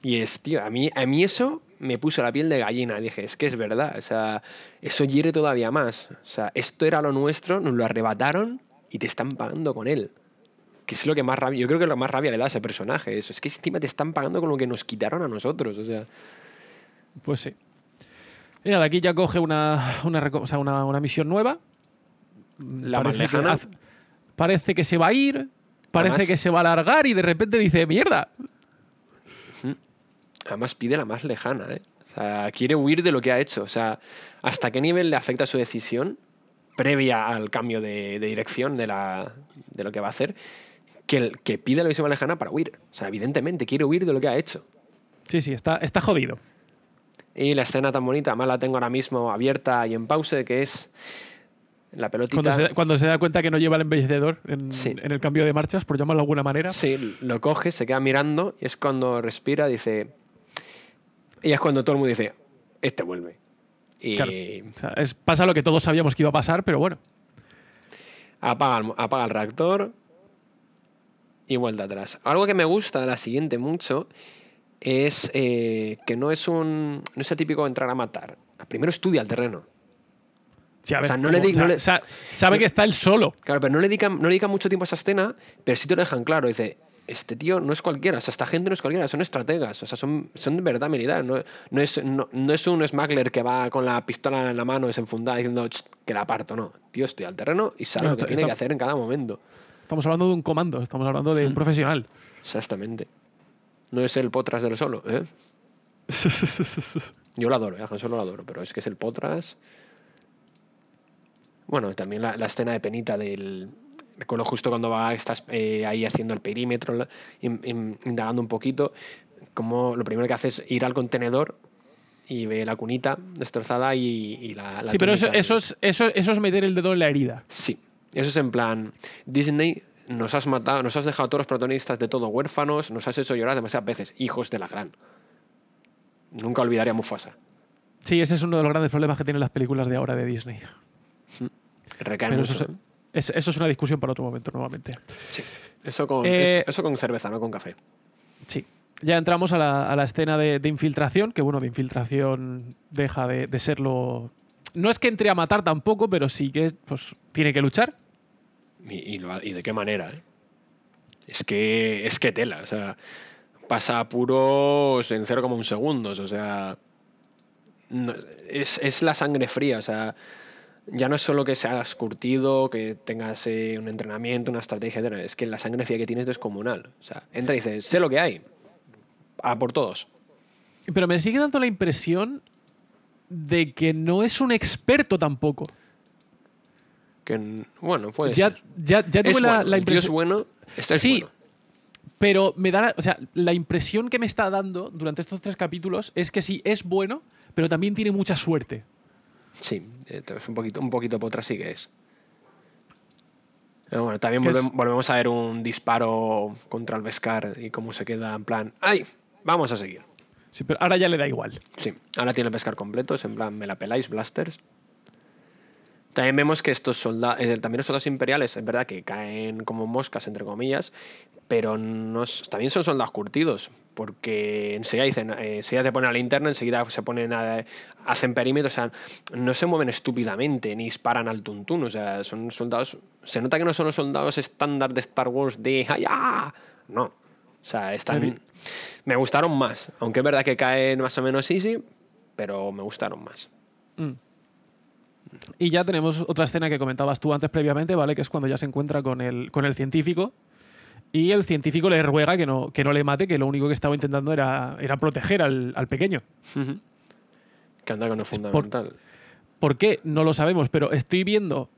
Y es, tío, a mí, a mí eso me puso la piel de gallina. Dije, es que es verdad. O sea, eso hiere todavía más. O sea, esto era lo nuestro, nos lo arrebataron y te están pagando con él. que es lo que más rabia, yo creo que lo más rabia le da a ese personaje, eso, es que encima te están pagando con lo que nos quitaron a nosotros, o sea, Pues sí. Y nada, aquí ya coge una, una, reco- o sea, una- una misión nueva. La más Parece lejana. Parece que se va a ir, parece Además- que se va a alargar y de repente dice, mierda. además pide la más lejana, ¿eh? O sea, quiere huir de lo que ha hecho, o sea, ¿hasta qué nivel le afecta su decisión previa al cambio de, de dirección de, la, de lo que va a hacer? Que, el- que pide la misión más lejana para huir, o sea, evidentemente quiere huir de lo que ha hecho. Sí, sí, está, está jodido. Y la escena tan bonita, además la tengo ahora mismo abierta y en pause, que es la pelotita. Cuando se, cuando se da cuenta que no lleva el embellecedor en, Sí. en el cambio de marchas, por llamarlo de alguna manera. Sí, lo coge, se queda mirando y es cuando respira, dice. Y es cuando todo el mundo dice, este vuelve. Y Claro. O sea, es, pasa lo que todos sabíamos que iba a pasar, pero bueno. apaga, el, apaga el reactor y vuelta atrás. Algo que me gusta de la siguiente mucho es eh, que no es un. No es el típico entrar a matar. Primero estudia el terreno. Sí, a O ver, sea, no le no sabe que está él solo. Claro, pero no le dedican, no le dedican mucho tiempo a esa escena, pero sí te lo dejan claro. Dice, este tío no es cualquiera, o sea, esta gente no es cualquiera, son estrategas, o sea, son, son de verdad militares. No, no es, no, no es un smuggler que va con la pistola en la mano desenfundada diciendo "Ch, que la parto, no. Tío, estoy al terreno y sabe No, lo que tiene está- que hacer en cada momento. Estamos hablando de un comando, estamos hablando de un profesional. Exactamente. No es el potras del solo, ¿eh? Yo lo adoro, ¿eh? Solo lo adoro, pero es que es el potras. Bueno, también la, la escena de penita del. Recuerdo justo cuando va, estás eh, ahí haciendo el perímetro, la- in- in- indagando un poquito, como lo primero que hace es ir al contenedor y ve la cunita destrozada y, y la, la sí, pero eso, eso, es, eso, eso es meter el dedo en la herida. Sí, eso es en plan, Disney, nos has matado, nos has dejado a todos los protagonistas de todo huérfanos, nos has hecho llorar demasiadas veces, hijos de la gran. Nunca olvidaré a Mufasa. Sí, ese es uno de los grandes problemas que tienen las películas de ahora de Disney. Recae mucho. eso, es, es- eso es una discusión para otro momento, nuevamente. Sí. Eso con, Eh, es- eso con cerveza, no con café. Sí. Ya entramos a la, a la escena de, de infiltración, que bueno, de infiltración deja de, de serlo. No es que entre a matar tampoco, pero sí que pues, tiene que luchar. Y, y lo y de qué manera, ¿eh? Es que, es que tela, o sea, pasa apuros en 0,1 segundos, o sea, no- es, es la sangre fría, o sea, ya no es solo que seas curtido, que tengas eh, un entrenamiento, una estrategia, etcétera, es que la sangre fría que tienes es descomunal. O sea, entra y dices, sé lo que hay, a por todos. Pero me sigue dando la impresión de que no es un experto tampoco. Que, bueno, puede ya, ser. ya, ya tuve Es la, bueno, la tío es impresión. bueno, este es Sí, bueno. Pero me da, la- o sea, la impresión que me está dando durante estos tres capítulos es que sí, es bueno, pero también tiene mucha suerte. Sí, eh, es un poquito, un poquito potra sí que es. Pero bueno, también volvemos a ver un disparo contra el Vescar y cómo se queda en plan, ¡ay! Vamos a seguir. Sí, pero ahora ya le da igual. Sí, ahora tiene el Vescar completo, es en plan, me la peláis, blasters. También vemos que estos soldados, también los soldados imperiales, es verdad que caen como moscas, entre comillas, pero no es- también son soldados curtidos, porque enseguida dicen, eh, enseguida te ponen a la linterna, enseguida se ponen a, hacen perímetros, o sea, no se mueven estúpidamente, ni disparan al tuntún, o sea, son soldados, se nota que no son los soldados estándar de Star Wars de ¡Ay, No, o sea, están, Maybe. me gustaron más, aunque es verdad que caen más o menos easy, pero me gustaron más. Mm. Y ya tenemos otra escena que comentabas tú antes previamente, ¿vale? Que es cuando ya se encuentra con el, con el científico. Y el científico le ruega que no, que no le mate, que lo único que estaba intentando era, era proteger al, al pequeño. Que anda con lo fundamental. ¿Por qué? No lo sabemos, pero estoy viendo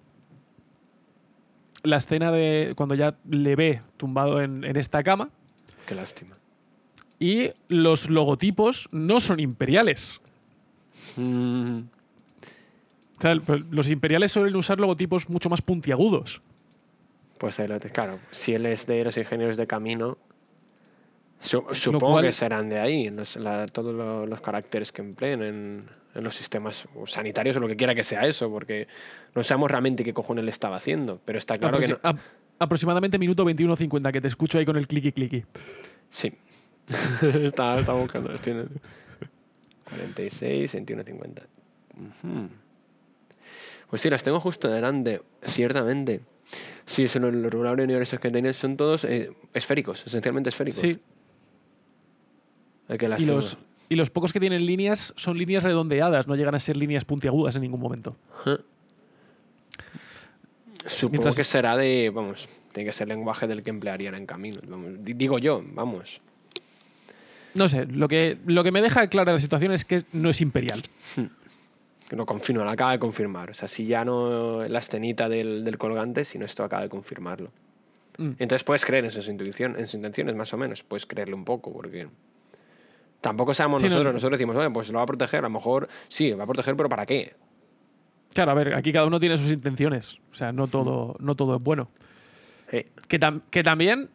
la escena de cuando ya le ve tumbado en, en esta cama Qué lástima. y los logotipos no son imperiales. Mm, Los imperiales suelen usar logotipos mucho más puntiagudos. pues claro, si él es de los ingenieros de camino, su- supongo cual- que serán de ahí, los- la- todos lo- los caracteres que empleen en, en los sistemas sanitarios o lo que quiera que sea eso, porque no sabemos realmente qué cojones le estaba haciendo, pero está claro que no. aproximadamente minuto 21.50, que te escucho ahí con el clicky clicky. Sí. estaba, buscando. Estoy en el 46, 21, 50. Ujú. Pues sí, las tengo justo delante. Ciertamente. Sí, son los, los regulares universales que tienen son todos eh, esféricos, esencialmente esféricos. Sí. Hay que Y los, y los pocos que tienen líneas son líneas redondeadas, no llegan a ser líneas puntiagudas en ningún momento. Supongo Mientras- que será de, vamos, tiene que ser lenguaje del que emplearían en camino. vamos. Digo yo, vamos. No sé, lo que, lo que me deja clara la situación es que no es imperial. Que lo confirma, lo acaba de confirmar. O sea, si ya no la escenita del, del colgante, sino esto acaba de confirmarlo. Mm. Entonces puedes creer en sus, intuición, en sus intenciones, más o menos. Puedes creerle un poco, porque tampoco sabemos Sí, no- nosotros. Nosotros decimos, bueno, pues lo va a proteger. A lo mejor sí, va a proteger, pero ¿para qué? Claro, a ver, aquí cada uno tiene sus intenciones. O sea, no todo, no todo es bueno. Que, tam- que también,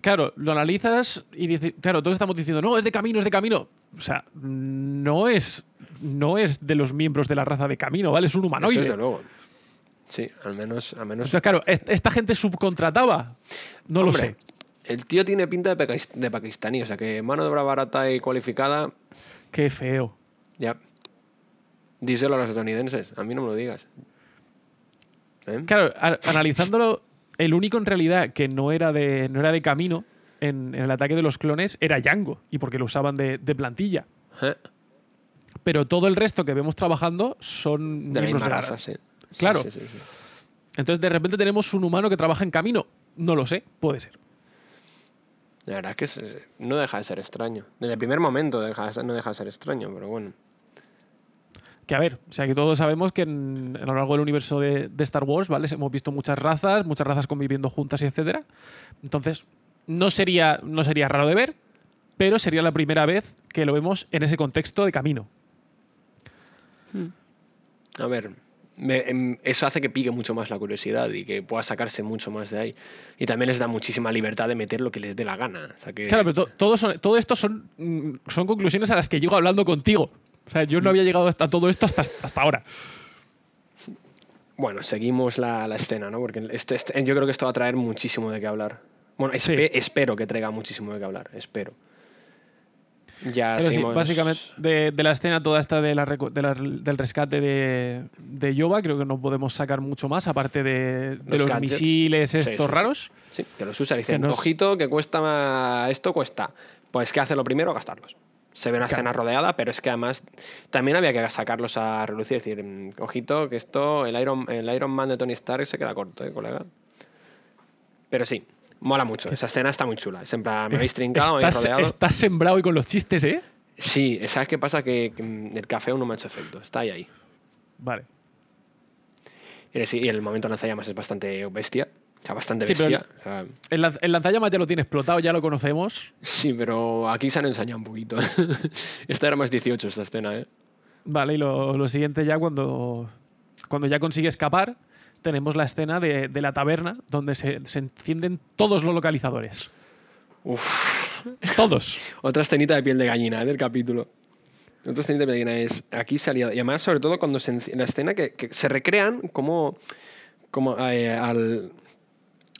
claro, lo analizas y dices, claro, todos estamos diciendo, no, es de camino, es de camino. O sea, no es, no es de los miembros de la raza de camino, ¿vale? Es un eso humanoide. desde luego. Sí, al menos, al menos Entonces, claro, est- esta gente subcontrataba. No lo sé. El tío tiene pinta de, de pakistaní, o sea que mano de obra barata y cualificada, Qué feo. ya. Díselo a los estadounidenses, a mí no me lo digas. ¿Eh? Claro, analizándolo, el único en realidad que no era de, no era de camino en, en el ataque de los clones era Django, y porque lo usaban de, de plantilla. ¿Eh? Pero todo el resto que vemos trabajando son De la misma de la raza, sí. Claro. sí, sí, sí. Entonces, de repente tenemos un humano que trabaja en camino. No lo sé, puede ser. La verdad es que es- no deja de ser extraño. Desde el primer momento deja de ser- no deja de ser extraño, pero bueno. Que a ver, o sea, que todos sabemos que en- a lo largo del universo de, de Star Wars, ¿vale? Hemos visto muchas razas, muchas razas conviviendo juntas y etcétera. Entonces, no sería, no sería raro de ver, pero sería la primera vez que lo vemos en ese contexto de camino. A ver, me- em, eso hace que pique mucho más la curiosidad y que pueda sacarse mucho más de ahí. Y también les da muchísima libertad de meter lo que les dé la gana. O sea que, Claro, pero to- todo, son- todo esto son, mm, son conclusiones a las que llego hablando contigo. O sea, yo no había llegado hasta todo esto hasta, hasta ahora. Bueno, seguimos la, la escena, ¿no? Porque este- este- yo creo que esto va a traer muchísimo de qué hablar. Bueno, Sí. espero que traiga muchísimo de qué hablar, espero. Ya sí, básicamente, de, de la escena toda esta de la de la- del rescate de, de Yoba, creo que no podemos sacar mucho más, aparte de, Los misiles estos sí, raros. Sí, que los usa y dicen, nos- ojito, que cuesta más- esto cuesta. Pues ¿qué hace lo primero? Gastarlos. Se ve una Claro. escena rodeada, pero es que además también había que sacarlos a relucir. Es decir, ojito, que esto, el Iron, el Iron Man de Tony Stark se queda corto, ¿eh, colega? Pero sí, mola mucho. Esa escena está muy chula. Plan, me habéis trincado, me habéis estás, rodeado. estás sembrado y con los chistes, ¿eh? Sí, ¿sabes qué pasa? Que, que, mm, el café aún no me ha hecho efecto. Está ahí, ahí. Vale. Y el momento lanzallamas es bastante bestia. O sea, bastante Sí, pero bestia. O sea, El, el lanzallamas ya lo tiene explotado, ya lo conocemos. sí, pero aquí se han ensañado un poquito. esta era más 18, esta escena, ¿eh? Vale, y lo, lo siguiente ya cuando, cuando ya consigue escapar, tenemos la escena de, de la taberna donde se, se encienden todos los localizadores. Uf. Todos. Otra escenita de piel de gallina ¿eh? del capítulo. Otra escenita de piel de gallina es aquí salía. Y además, sobre todo, cuando se la escena que, que se recrean como, como eh, al,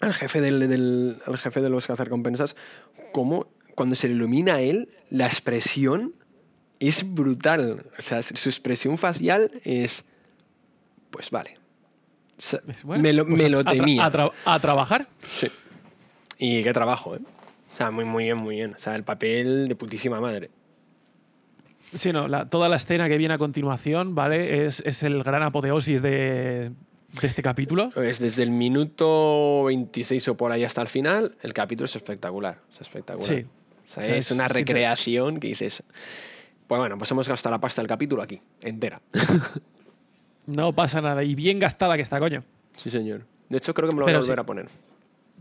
al jefe del, del- al jefe de los cazarrecompensas, como cuando se le ilumina a él, la expresión es brutal. O sea, su expresión facial es. Pues vale. Bueno, me lo, pues me lo a temía. A, tra- a trabajar. Sí. Y qué trabajo, ¿eh? O sea, muy, muy bien, muy bien. O sea, el papel de putísima madre. Sí, no, la- toda la escena que viene a continuación, ¿vale? Es, es el gran apoteosis de, de este capítulo. Pues desde el minuto 26 o por ahí hasta el final, el capítulo es espectacular. Es espectacular. Sí. O sea, es es- una sí recreación que dices. Pues bueno, pues hemos gastado la pasta del capítulo aquí, entera. No pasa nada. Y bien gastada que está, coño. sí, señor. De hecho, creo que me lo voy a volver sí. a poner.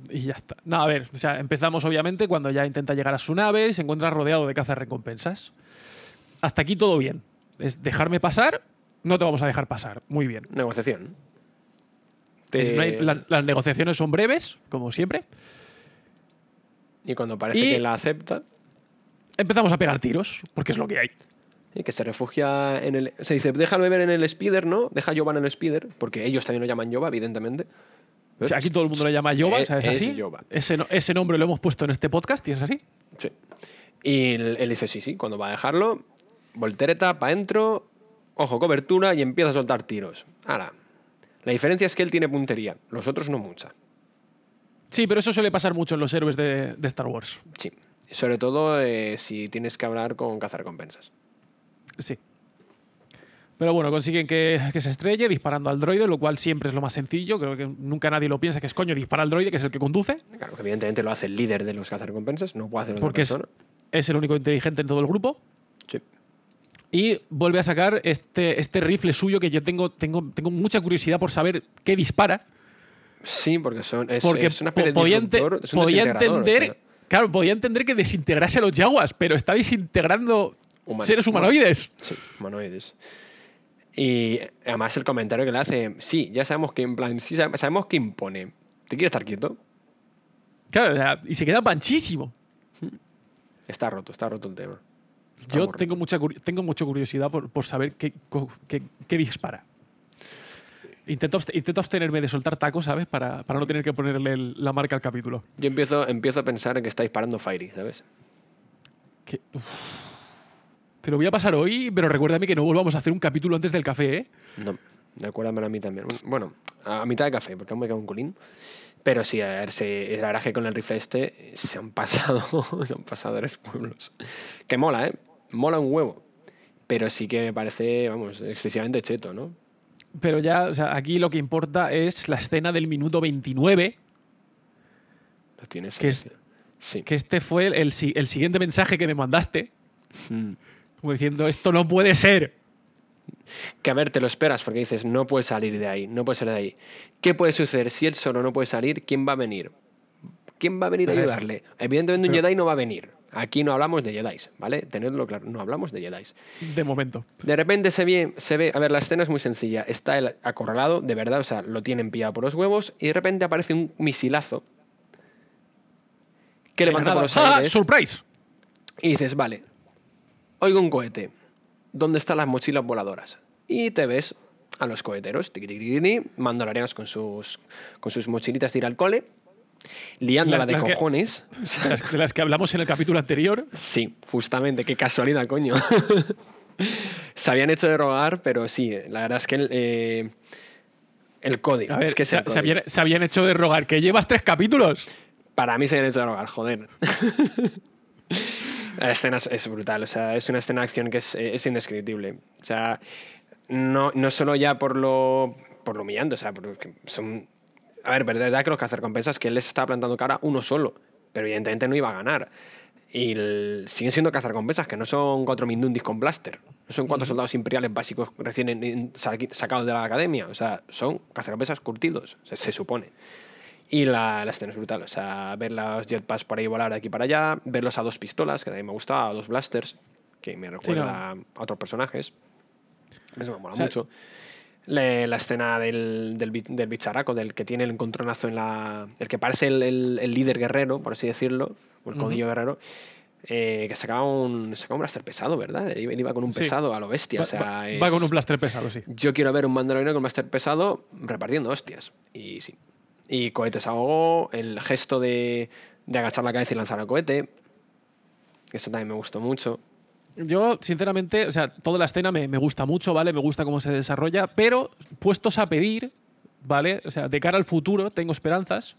Y ya está. No, a ver, o sea, empezamos obviamente cuando ya intenta llegar a su nave y se encuentra rodeado de cazas recompensas. Hasta aquí todo bien. Es dejarme pasar, no te vamos a dejar pasar. Muy bien. Negociación. Te- la- las negociaciones son breves, como siempre. Y cuando parece Y- que la acepta, Empezamos a pegar tiros, porque es lo que hay. Y que se refugia en el. Se dice, déjalo beber en el speeder, ¿no? Deja a Yoba en el speeder, porque ellos también lo llaman Yoba, evidentemente. O sea, aquí todo el mundo le llama Yoba, o sea, es así. Yoba. Ese, no- ese nombre lo hemos puesto en este podcast y es así. Sí. Y él, él dice, sí, sí, cuando va a dejarlo, voltereta, para adentro, ojo, cobertura y empieza a soltar tiros. Ahora, La diferencia es que él tiene puntería, los otros no mucha. Sí, pero eso suele pasar mucho en los héroes de, de Star Wars. Sí. Sobre todo eh, si tienes que hablar con cazarrecompensas. Sí. Pero bueno, consiguen que, que se estrelle disparando al droide, lo cual siempre es lo más sencillo. Creo que nunca nadie lo piensa que es coño dispara al droide, que es el que conduce, Claro, que evidentemente lo hace el líder de los cazarrecompensas, no puede hacer otra porque es, persona. es el único inteligente en todo el grupo. Sí. Y vuelve a sacar este, este rifle suyo que yo tengo, tengo, tengo mucha curiosidad por saber qué dispara. Sí, porque son, es, Porque es una po- podía, ente- es un podía o entender. sea, Claro, podía entender que desintegrase a los yaguas, pero está desintegrando Seres humanoides. Sí, humanoides. Y además el comentario que le hace, sí, ya sabemos que en plan, sí, sab- sabemos que impone. ¿Te quieres estar quieto? Claro, o sea, y se queda panchísimo. Está roto, está roto el tema. Está Yo roto. tengo mucha, tengo mucha curiosidad por, por saber qué, qué- qué dispara. Intento, intento abstenerme de soltar tacos, ¿sabes? Para, para no tener que ponerle el- la marca al capítulo. Yo empiezo, empiezo a pensar en que está disparando Fairy, ¿sabes? Que-. Te lo voy a pasar hoy, pero recuérdame que no volvamos a hacer un capítulo antes del café, ¿eh? No, acuérdame a mí también. Bueno, a mitad de café, porque aún me queda un culín. Pero sí, a ver, se, la verdad que con el rifle este se han pasado, se han pasado tres pueblos. Que mola, ¿eh? Mola un huevo. Pero sí que me parece, vamos, excesivamente cheto, ¿no? Pero ya, o sea, aquí lo que importa es la escena del minuto 29, Lo tienes Que es- sí. Que este fue el, el siguiente mensaje que me mandaste, Mm. Como diciendo, esto no puede ser. Que a ver, te lo esperas porque dices, no puede salir de ahí, no puede salir de ahí. ¿Qué puede suceder? Si él solo no puede salir, ¿quién va a venir? ¿Quién va a venir a ayudarle? Evidentemente un Jedi no va a venir. Aquí no hablamos de Jedi, ¿vale? Tenedlo claro, no hablamos de Jedi. De momento. De repente se ve, se ve, a ver, la escena es muy sencilla. Está él acorralado, de verdad, o sea, lo tienen pillado por los huevos y de repente aparece un misilazo que levanta por los ¡Ah! aires ¡Surprise! y dices, vale, oigo un cohete. ¿Dónde están las mochilas voladoras? Y te ves a los coheteros, mandalorianos con sus, con sus mochilitas de ir al cole, liándola La- de las cojones. Las, de las que hablamos en el capítulo anterior. Sí, justamente, qué casualidad, coño. se habían hecho de rogar, pero sí, la verdad es que el, eh, el código. A ver, es que habían, se habían hecho de rogar. Que llevas tres capítulos. Para mí se habían hecho de rogar, joder. la escena es, brutal, o sea, es una escena de acción que es, eh, es indescriptible. O sea, no, no solo ya por lo, por lo humillante, o sea, porque son... A ver, verdad que los cazarrecompensas que él les estaba plantando cara uno solo, pero evidentemente no iba a ganar. Y el- siguen siendo cazarrecompensas, que no son cuatro mindundis con blaster. No son cuatro soldados imperiales básicos recién en- en- sacados de la academia. O sea, son cazarrecompensas curtidos, se, se supone. Y la, la escena es brutal. O sea, ver los jetpacks por ahí volar de aquí para allá, verlos a dos pistolas, que también me gustaba, a dos blasters, que me recuerda a otros personajes. Eso me mola O sea, mucho. Le- la escena del, del, del bicharaco, del que tiene el encontronazo en la. El que parece el, el- el líder guerrero, por así decirlo, o el Ujú. codillo guerrero, eh, que sacaba un, sacaba un blaster pesado, ¿verdad? Él iba con un Sí. pesado a lo bestia. Va, o sea, va- es- va con un blaster pesado, sí. yo quiero ver un mandaloriano con blaster pesado repartiendo hostias. Y sí. Y cohetes a gogo, el gesto de, de agachar la cabeza y lanzar el cohete. Eso también me gustó mucho. Yo, sinceramente, o sea, toda la escena me, me gusta mucho, ¿vale? Me gusta cómo se desarrolla, pero puestos a pedir, ¿vale? O sea, de cara al futuro, tengo esperanzas.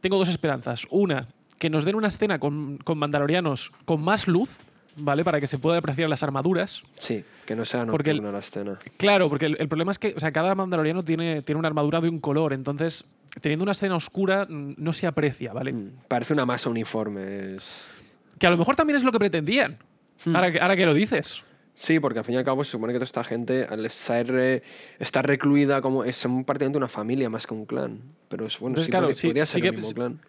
Tengo dos esperanzas. Una, que nos den una escena con, con mandalorianos con más luz, ¿vale? Para que se pueda apreciar las armaduras. Sí, que no sea Porque el- la escena. Claro, porque el, el problema es que, o sea, cada mandaloriano tiene, tiene una armadura de un color, entonces, teniendo una escena oscura, mm, no se aprecia, ¿vale? Mm, Parece una masa uniforme. es- Que a lo mejor también es lo que pretendían. Hmm. Ahora, que, ahora que lo dices. Sí, porque al fin y al cabo se supone que toda esta gente, al ser, eh, estar recluida, como es son prácticamente una familia más que un clan. Pero es bueno, Entonces, sí, claro, podría, sí- podría sí ser que- el mismo clan.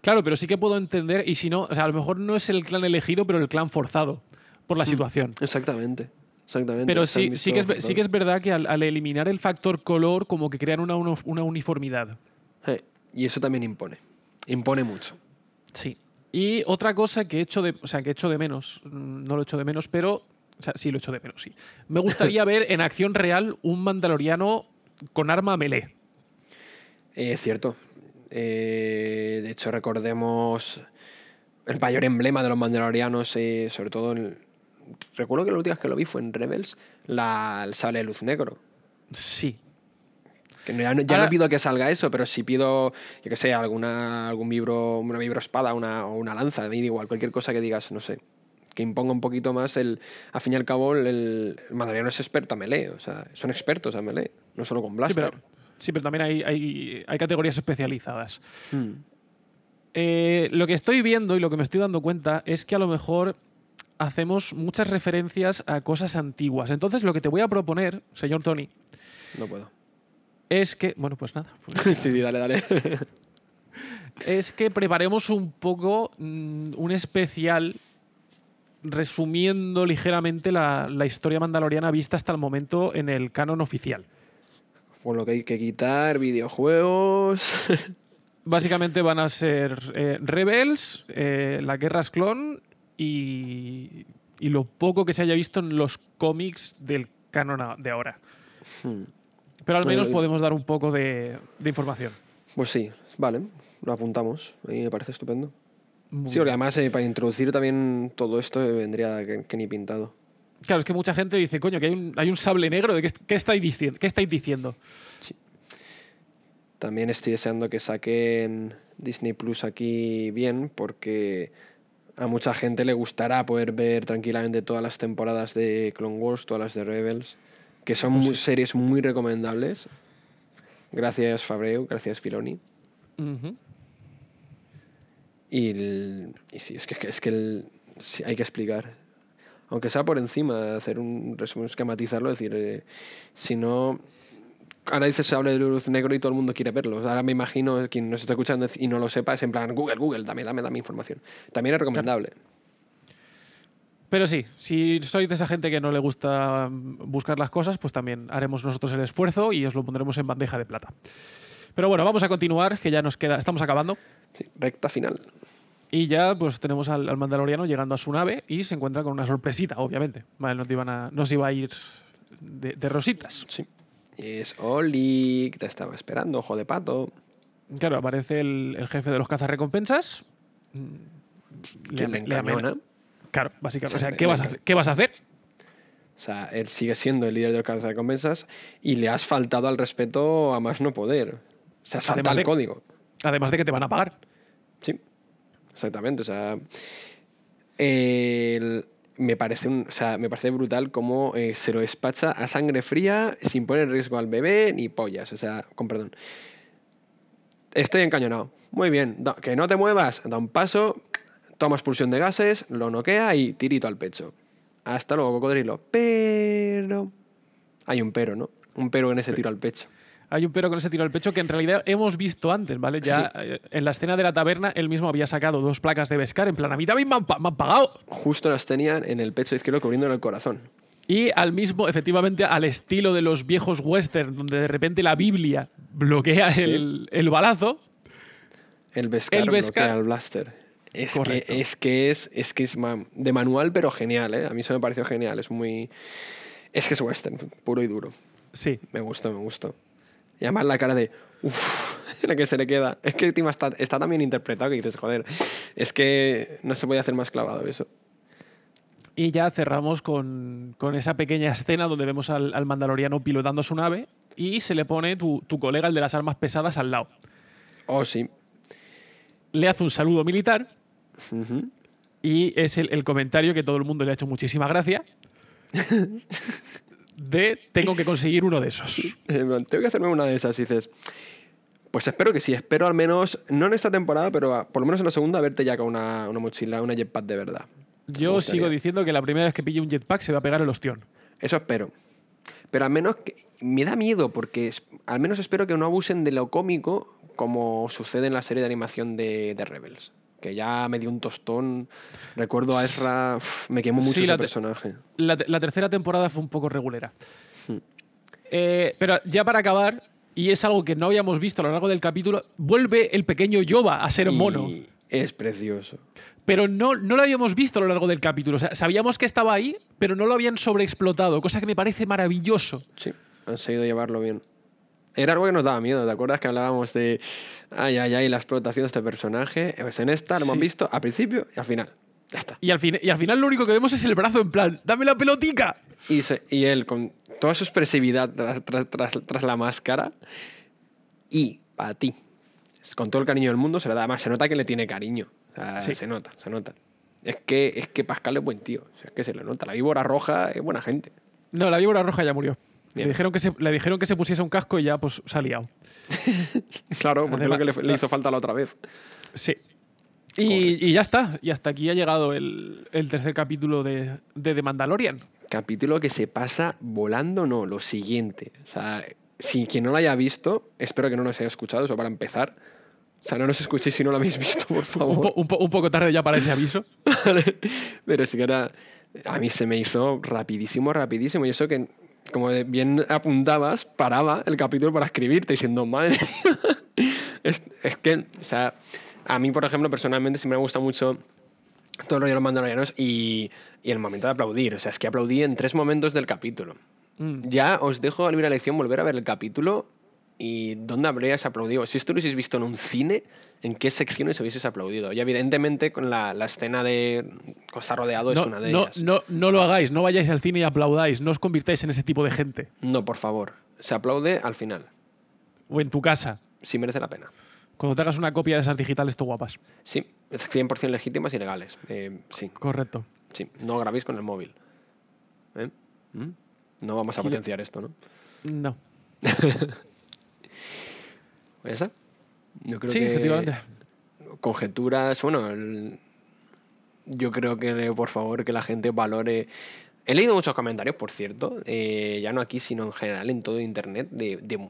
Claro, pero sí que puedo entender, y si no, o sea, a lo mejor no es el clan elegido, pero el clan forzado por la situación. Exactamente. Exactamente. Pero sí, sí, que es, sí que es verdad que al, al eliminar el factor color, como que crean una, una uniformidad. Eh, y eso también impone. Impone mucho. Sí. Y otra cosa que he hecho de, o sea, que he hecho de menos, mm, no lo he hecho de menos, pero, o sea, sí lo he hecho de menos, sí. Me gustaría ver en acción real un mandaloriano con arma melee. Eh, cierto. Eh, de hecho, recordemos el mayor emblema de los mandalorianos, eh, sobre todo en... Recuerdo que la última vez que lo vi fue en Rebels, la, el sable de luz negro. Sí. Que ya no, ya Ahora- no pido que salga eso, pero si pido, yo que sé, alguna, algún vibro, una vibro espada una, o una lanza, me da igual, cualquier cosa que digas, no sé, que imponga un poquito más el. Al fin y al cabo, el, el mandaloriano es experto a melee, o sea, son expertos a melee, no solo con Sí, blaster. pero, sí, pero también hay, hay, hay categorías especializadas. Hmm. Eh, lo que estoy viendo y lo que me estoy dando cuenta es que a lo mejor hacemos muchas referencias a cosas antiguas. Entonces, lo que te voy a proponer, señor Tony, No puedo. es que. Bueno, pues nada. pues sí, sí, dale, dale. es que preparemos un poco mm, un especial resumiendo ligeramente la, la historia mandaloriana vista hasta el momento en el canon oficial. Por lo que hay que quitar, videojuegos. Básicamente van a ser eh, Rebels, eh, las guerras clon y, y lo poco que se haya visto en los cómics del canon de ahora. Hmm. Pero al menos podemos dar un poco de, de información. Pues sí, vale, lo apuntamos. A mí me parece estupendo. Muy Sí, porque además eh, para introducir también todo esto eh, vendría que, que ni pintado. Claro, es que mucha gente dice, coño, que hay un, hay un sable negro. ¿de qué, qué estáis diciendo? ¿Qué estáis diciendo? También estoy deseando que saquen Disney Plus aquí bien, porque a mucha gente le gustará poder ver tranquilamente todas las temporadas de Clone Wars, todas las de Rebels, que son Pues muy- series muy recomendables. Gracias Fabreu, gracias Filoni. Y, el- y sí, es que, es que el- sí, hay que explicar. Aunque sea por encima, hacer un resumen, esquematizarlo, decir, eh, si no. Ahora dices se habla de luz negro y todo el mundo quiere verlo. Ahora me imagino, quien nos está escuchando y no lo sepa, es en plan, Google, Google, dame, dame, dame información. También es recomendable. Pero sí, si sois de esa gente que no le gusta mm, buscar las cosas, pues también haremos nosotros el esfuerzo y os lo pondremos en bandeja de plata. Pero bueno, vamos a continuar, que ya nos queda, estamos acabando. Sí, recta final. Y ya pues tenemos al, al mandaloriano llegando a su nave y se encuentra con una sorpresita, obviamente. Vale, no, te iban a, no se iba a ir de, de rositas. Sí. Es Oli, que te estaba esperando, ojo de pato. Claro, aparece el, el jefe de los cazarrecompensas. Que le encañona. Claro, básicamente. O sea, Le- ¿qué le vas, a? ¿qué vas a hacer? O sea, él sigue siendo el líder de los de recompensas y le has faltado al respeto a más no poder. O sea, has faltado de- código. Además de que te van a pagar. Exactamente. O sea, el- me, parece un, o sea, me parece brutal cómo eh, se lo despacha a sangre fría sin poner en riesgo al bebé ni pollas. O sea, con perdón. Estoy encañonado. Muy bien. Da- que no te muevas. Da un paso, toma expulsión de gases, lo noquea y tirito al pecho. Hasta luego, cocodrilo. Pero... Hay un pero, ¿no? Un pero en ese tiro al pecho. Hay un pero con ese tiro al pecho que en realidad hemos visto antes, ¿vale? Ya eh, en la escena de la taberna él mismo había sacado dos placas de Beskar en plan, a mí también me han, pa- me han pagado. Justo las tenían en el pecho izquierdo cubriéndole el corazón. Y al mismo, efectivamente, al estilo de los viejos western, donde de repente la Biblia bloquea Sí. el, el balazo. El Beskar, El Beskar. bloquea el blaster. Es que, es que es, es que es de manual, pero genial, ¿eh? A mí eso me pareció genial. Es muy. Es que es western, puro y duro. Sí. Me gustó, me gustó. Y además la cara de. Uff, la que se le queda. Es que encima está, está tan bien interpretado que dices, joder, es que no se puede hacer más clavado eso. Y ya cerramos con, con esa pequeña escena donde vemos al, al mandaloriano pilotando su nave y se le pone tu, tu colega, el de las armas pesadas, al lado. Oh, sí. Le hace un saludo militar y es el, el comentario que todo el mundo le ha hecho muchísima gracia. De tengo que conseguir uno de esos. Plan, Tengo que hacerme una de esas y dices. Pues espero que sí, espero al menos, no en esta temporada, pero a- por lo menos en la segunda, verte ya con una, una mochila, una jetpack de verdad. Yo sigo diciendo que la primera vez que pille un jetpack se va a pegar el ostión. Eso espero. Pero al menos que- me da miedo porque es- al menos espero que no abusen de lo cómico como sucede en la serie de animación de, de Rebels. Que ya me dio un tostón. Recuerdo a Ezra, uf, me quemó mucho Sí, ese la personaje. La, te- la tercera temporada fue un poco regulera. Hmm. Eh, pero ya para acabar, y es algo que no habíamos visto a lo largo del capítulo, vuelve el pequeño Yoba a ser Y mono. Es precioso. Pero no, no lo habíamos visto a lo largo del capítulo. O sea, sabíamos que estaba ahí, pero no lo habían sobreexplotado, cosa que me parece maravilloso. Sí, han sabido llevarlo bien. Era algo que nos daba miedo, ¿te acuerdas que hablábamos de ay, ay, ay, la explotación de este personaje? Pues en esta lo hemos Sí. visto al principio y al final. Ya está. Y al, fin, y al final lo único que vemos es el brazo en plan, ¡dame la pelotica! Y, se- y él, con toda su expresividad tras, tras- tras- tras la máscara, Y para ti, con todo el cariño del mundo, se le da más. Se nota que le tiene cariño. O sea, Sí. Se nota, se nota. Es que, es que Pascal es buen tío. O sea, es que se le nota. La víbora roja es buena gente. No, la víbora roja ya murió. Le dijeron, que se, le dijeron que se pusiese un casco y ya pues se ha liado. Claro, porque es lo que le, le Además- hizo falta la otra vez. Sí. Y, y ya está. Y hasta aquí ha llegado el, el tercer capítulo de, de The Mandalorian. Capítulo que se pasa volando, no, lo siguiente. O sea, si quien no lo haya visto, espero que no nos haya escuchado, eso para empezar. O sea, no nos escuchéis si no lo habéis visto, por Un, favor. po- un po- un poco tarde ya para ese aviso. Pero sí que era. A mí se me hizo rapidísimo, rapidísimo. Y eso que, como bien apuntabas, paraba el capítulo para escribirte diciendo, madre mía. Es, es que, o sea, a mí, por ejemplo, personalmente sí me gusta mucho todo rollo de los mandalorianos y, y el momento de aplaudir. O sea, es que aplaudí en tres momentos del capítulo. Mm. Ya os dejo a libre elección volver a ver el capítulo y dónde habríais aplaudido. Si esto lo hubieseis visto en un cine, ¿en qué secciones hubieseis aplaudido? Y evidentemente con la, la escena de Costa Rodeado No, es una de no, ellas. no, no lo hagáis, no vayáis al cine y aplaudáis, no os convirtáis en ese tipo de gente. No, por favor. Se aplaude al final. O en tu casa, Sí merece la pena. cuando te hagas una copia de esas digitales, tú guapas. Sí, es 100% legítimas y legales. Eh, sí, Correcto. sí. No grabéis con el móvil. ¿Eh? ¿Mm? No vamos a potenciar esto, ¿no? No. ¿Ya está? Yo creo Sí, que efectivamente. Conjeturas, bueno, el- yo creo que por favor que la gente valore. He leído muchos comentarios, por cierto, eh, ya no aquí, sino en general en todo internet, de, de-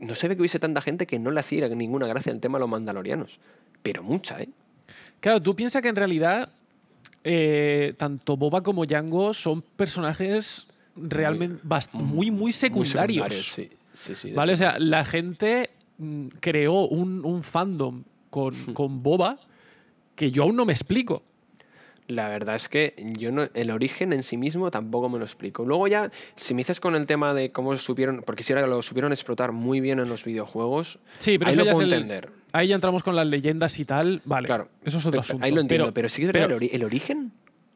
no se ve que hubiese tanta gente que no le hacía ninguna gracia el tema a los mandalorianos, pero mucha, ¿eh? Claro, tú piensas que en realidad eh, tanto Boba como Django son personajes realmente muy, muy secundarios. sí, sí, sí. de ¿Vale? O sea, la gente creó un, un fandom con, con Boba que yo aún no me explico. La verdad es que yo no, el origen en sí mismo tampoco me lo explico. Luego ya, si me dices con el tema de cómo supieron, porque si ahora lo supieron explotar muy bien en los videojuegos, Sí, pero ahí eso lo puedo el- entender. Ahí ya entramos con las leyendas y tal. Vale, Claro. eso es otro Pero- asunto. Ahí lo entiendo, Pero, pero, sí que pero- el, ori- el origen.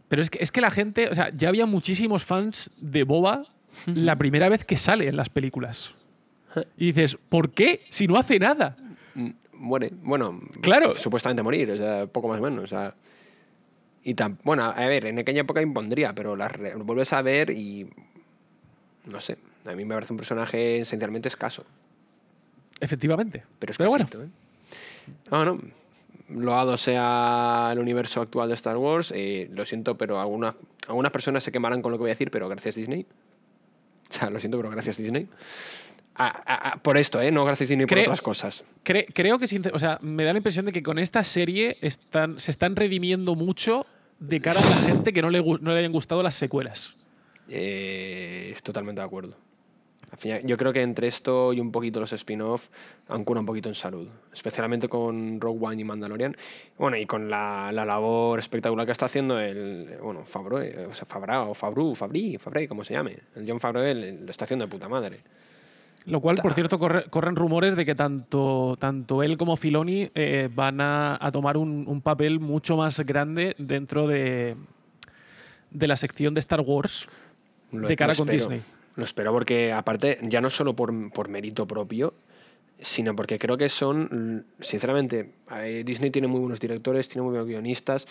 pero es, que, es que la gente, o sea, ya había muchísimos fans de Boba la primera vez que sale en las películas. Y dices, ¿por qué? Si no hace nada. mm, muere. Bueno, Claro. supuestamente morir, o sea, poco más o menos. O sea, y tan, bueno, a ver, en aquella época impondría, pero las vuelves a ver y. No sé, a mí me parece un personaje esencialmente escaso. Efectivamente. Pero es bueno, ¿eh? No, no. Loado sea el universo actual de Star Wars. eh, lo siento, pero algunas, algunas personas se quemarán con lo que voy a decir, pero gracias Disney. O sea, lo siento, pero gracias Disney. Ah, ah, por esto, ¿eh? No gracias Disney por otras cosas. cre- creo que, o sea, me da la impresión de que con esta serie están, se están redimiendo mucho de cara a la gente que no le, no le hayan gustado las secuelas. Eh, es totalmente de acuerdo. Al fin y- Yo creo que entre esto y un poquito los spin-off han curado un poquito en salud, especialmente con Rogue One y Mandalorian. Bueno, y con la, la labor espectacular que está haciendo el, bueno, Favreau, eh, o sea, Fabra, o Fabru, Fabri, Fabri, como se llame. El John Favreau lo está haciendo de puta madre. Lo cual, por cierto, corre- corren rumores de que tanto, tanto él como Filoni eh, van a, a tomar un, un papel mucho más grande dentro de, de la sección de Star Wars Lo- de cara con espero. Disney. Lo espero porque, aparte, ya no solo por, por mérito propio, sino porque creo que son, sinceramente, eh, Disney tiene muy buenos directores, tiene muy buenos guionistas,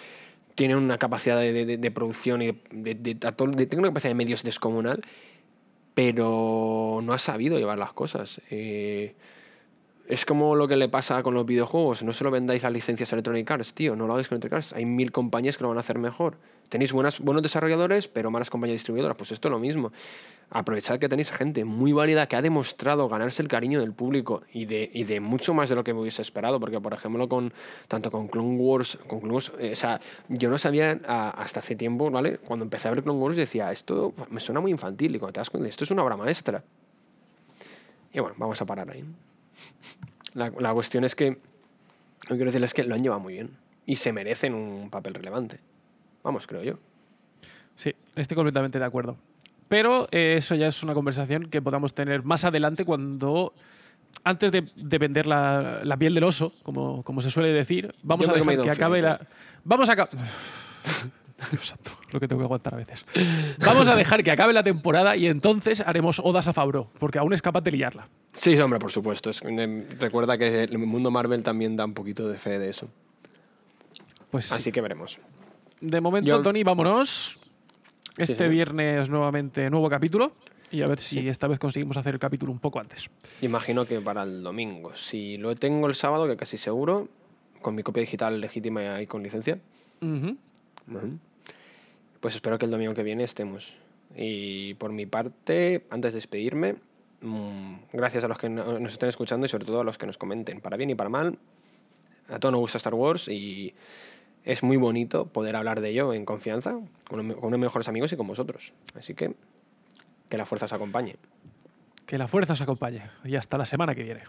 tiene una capacidad de, de- de producción y de, de- una capacidad de medios descomunal, pero no ha sabido llevar las cosas. Eh, es como lo que le pasa con los videojuegos. No solo vendáis las licencias Electronic Arts, tío. No lo hagáis con Electronic Arts. Hay mil compañías que lo van a hacer mejor. Tenéis buenos desarrolladores, pero malas compañías distribuidoras. Pues esto es lo mismo. Aprovechad que tenéis gente muy válida que ha demostrado ganarse el cariño del público y de, y de mucho más de lo que me hubiese esperado. Porque, por ejemplo, con tanto con Clone Wars, con Clone Wars, eh, o sea, yo no sabía a- hasta hace tiempo, ¿vale? Cuando empecé a ver Clone Wars decía, esto me suena muy infantil. Y cuando te das cuenta, esto es una obra maestra. Y bueno, vamos a parar ahí. La, la cuestión es que, lo que quiero decirles es que lo han llevado muy bien y se merecen un papel relevante. Vamos, creo yo. Sí, estoy completamente de acuerdo. Pero eh, eso ya es una conversación que podamos tener más adelante cuando, antes de, de vender la, la piel del oso, como, como se suele decir, vamos Yo a dejar que acabe la... Vamos a... aca- Dios santo, lo que tengo que aguantar a veces. Vamos a dejar que acabe la temporada y entonces haremos odas a Favreau, porque aún es capaz de liarla. Sí, hombre, por supuesto. Es- em, recuerda que el mundo Marvel también da un poquito de fe de eso. Pues sí. Así que veremos. De momento, Yo- Tony, vámonos. Este sí. viernes nuevamente nuevo capítulo y a ver si esta vez conseguimos hacer el capítulo un poco antes. Imagino que para el domingo. Si lo tengo el sábado, que casi seguro, con mi copia digital legítima y con licencia. Ujú. Pues espero que el domingo que viene estemos. Y por mi parte, antes de despedirme, mm, gracias a los que no- nos estén escuchando y sobre todo a los que nos comenten, para bien y para mal. A todos nos gusta Star Wars y es muy bonito poder hablar de ello en confianza, con unos mejores amigos y con vosotros. Así que que la fuerza os acompañe. Que la fuerza os acompañe y hasta la semana que viene.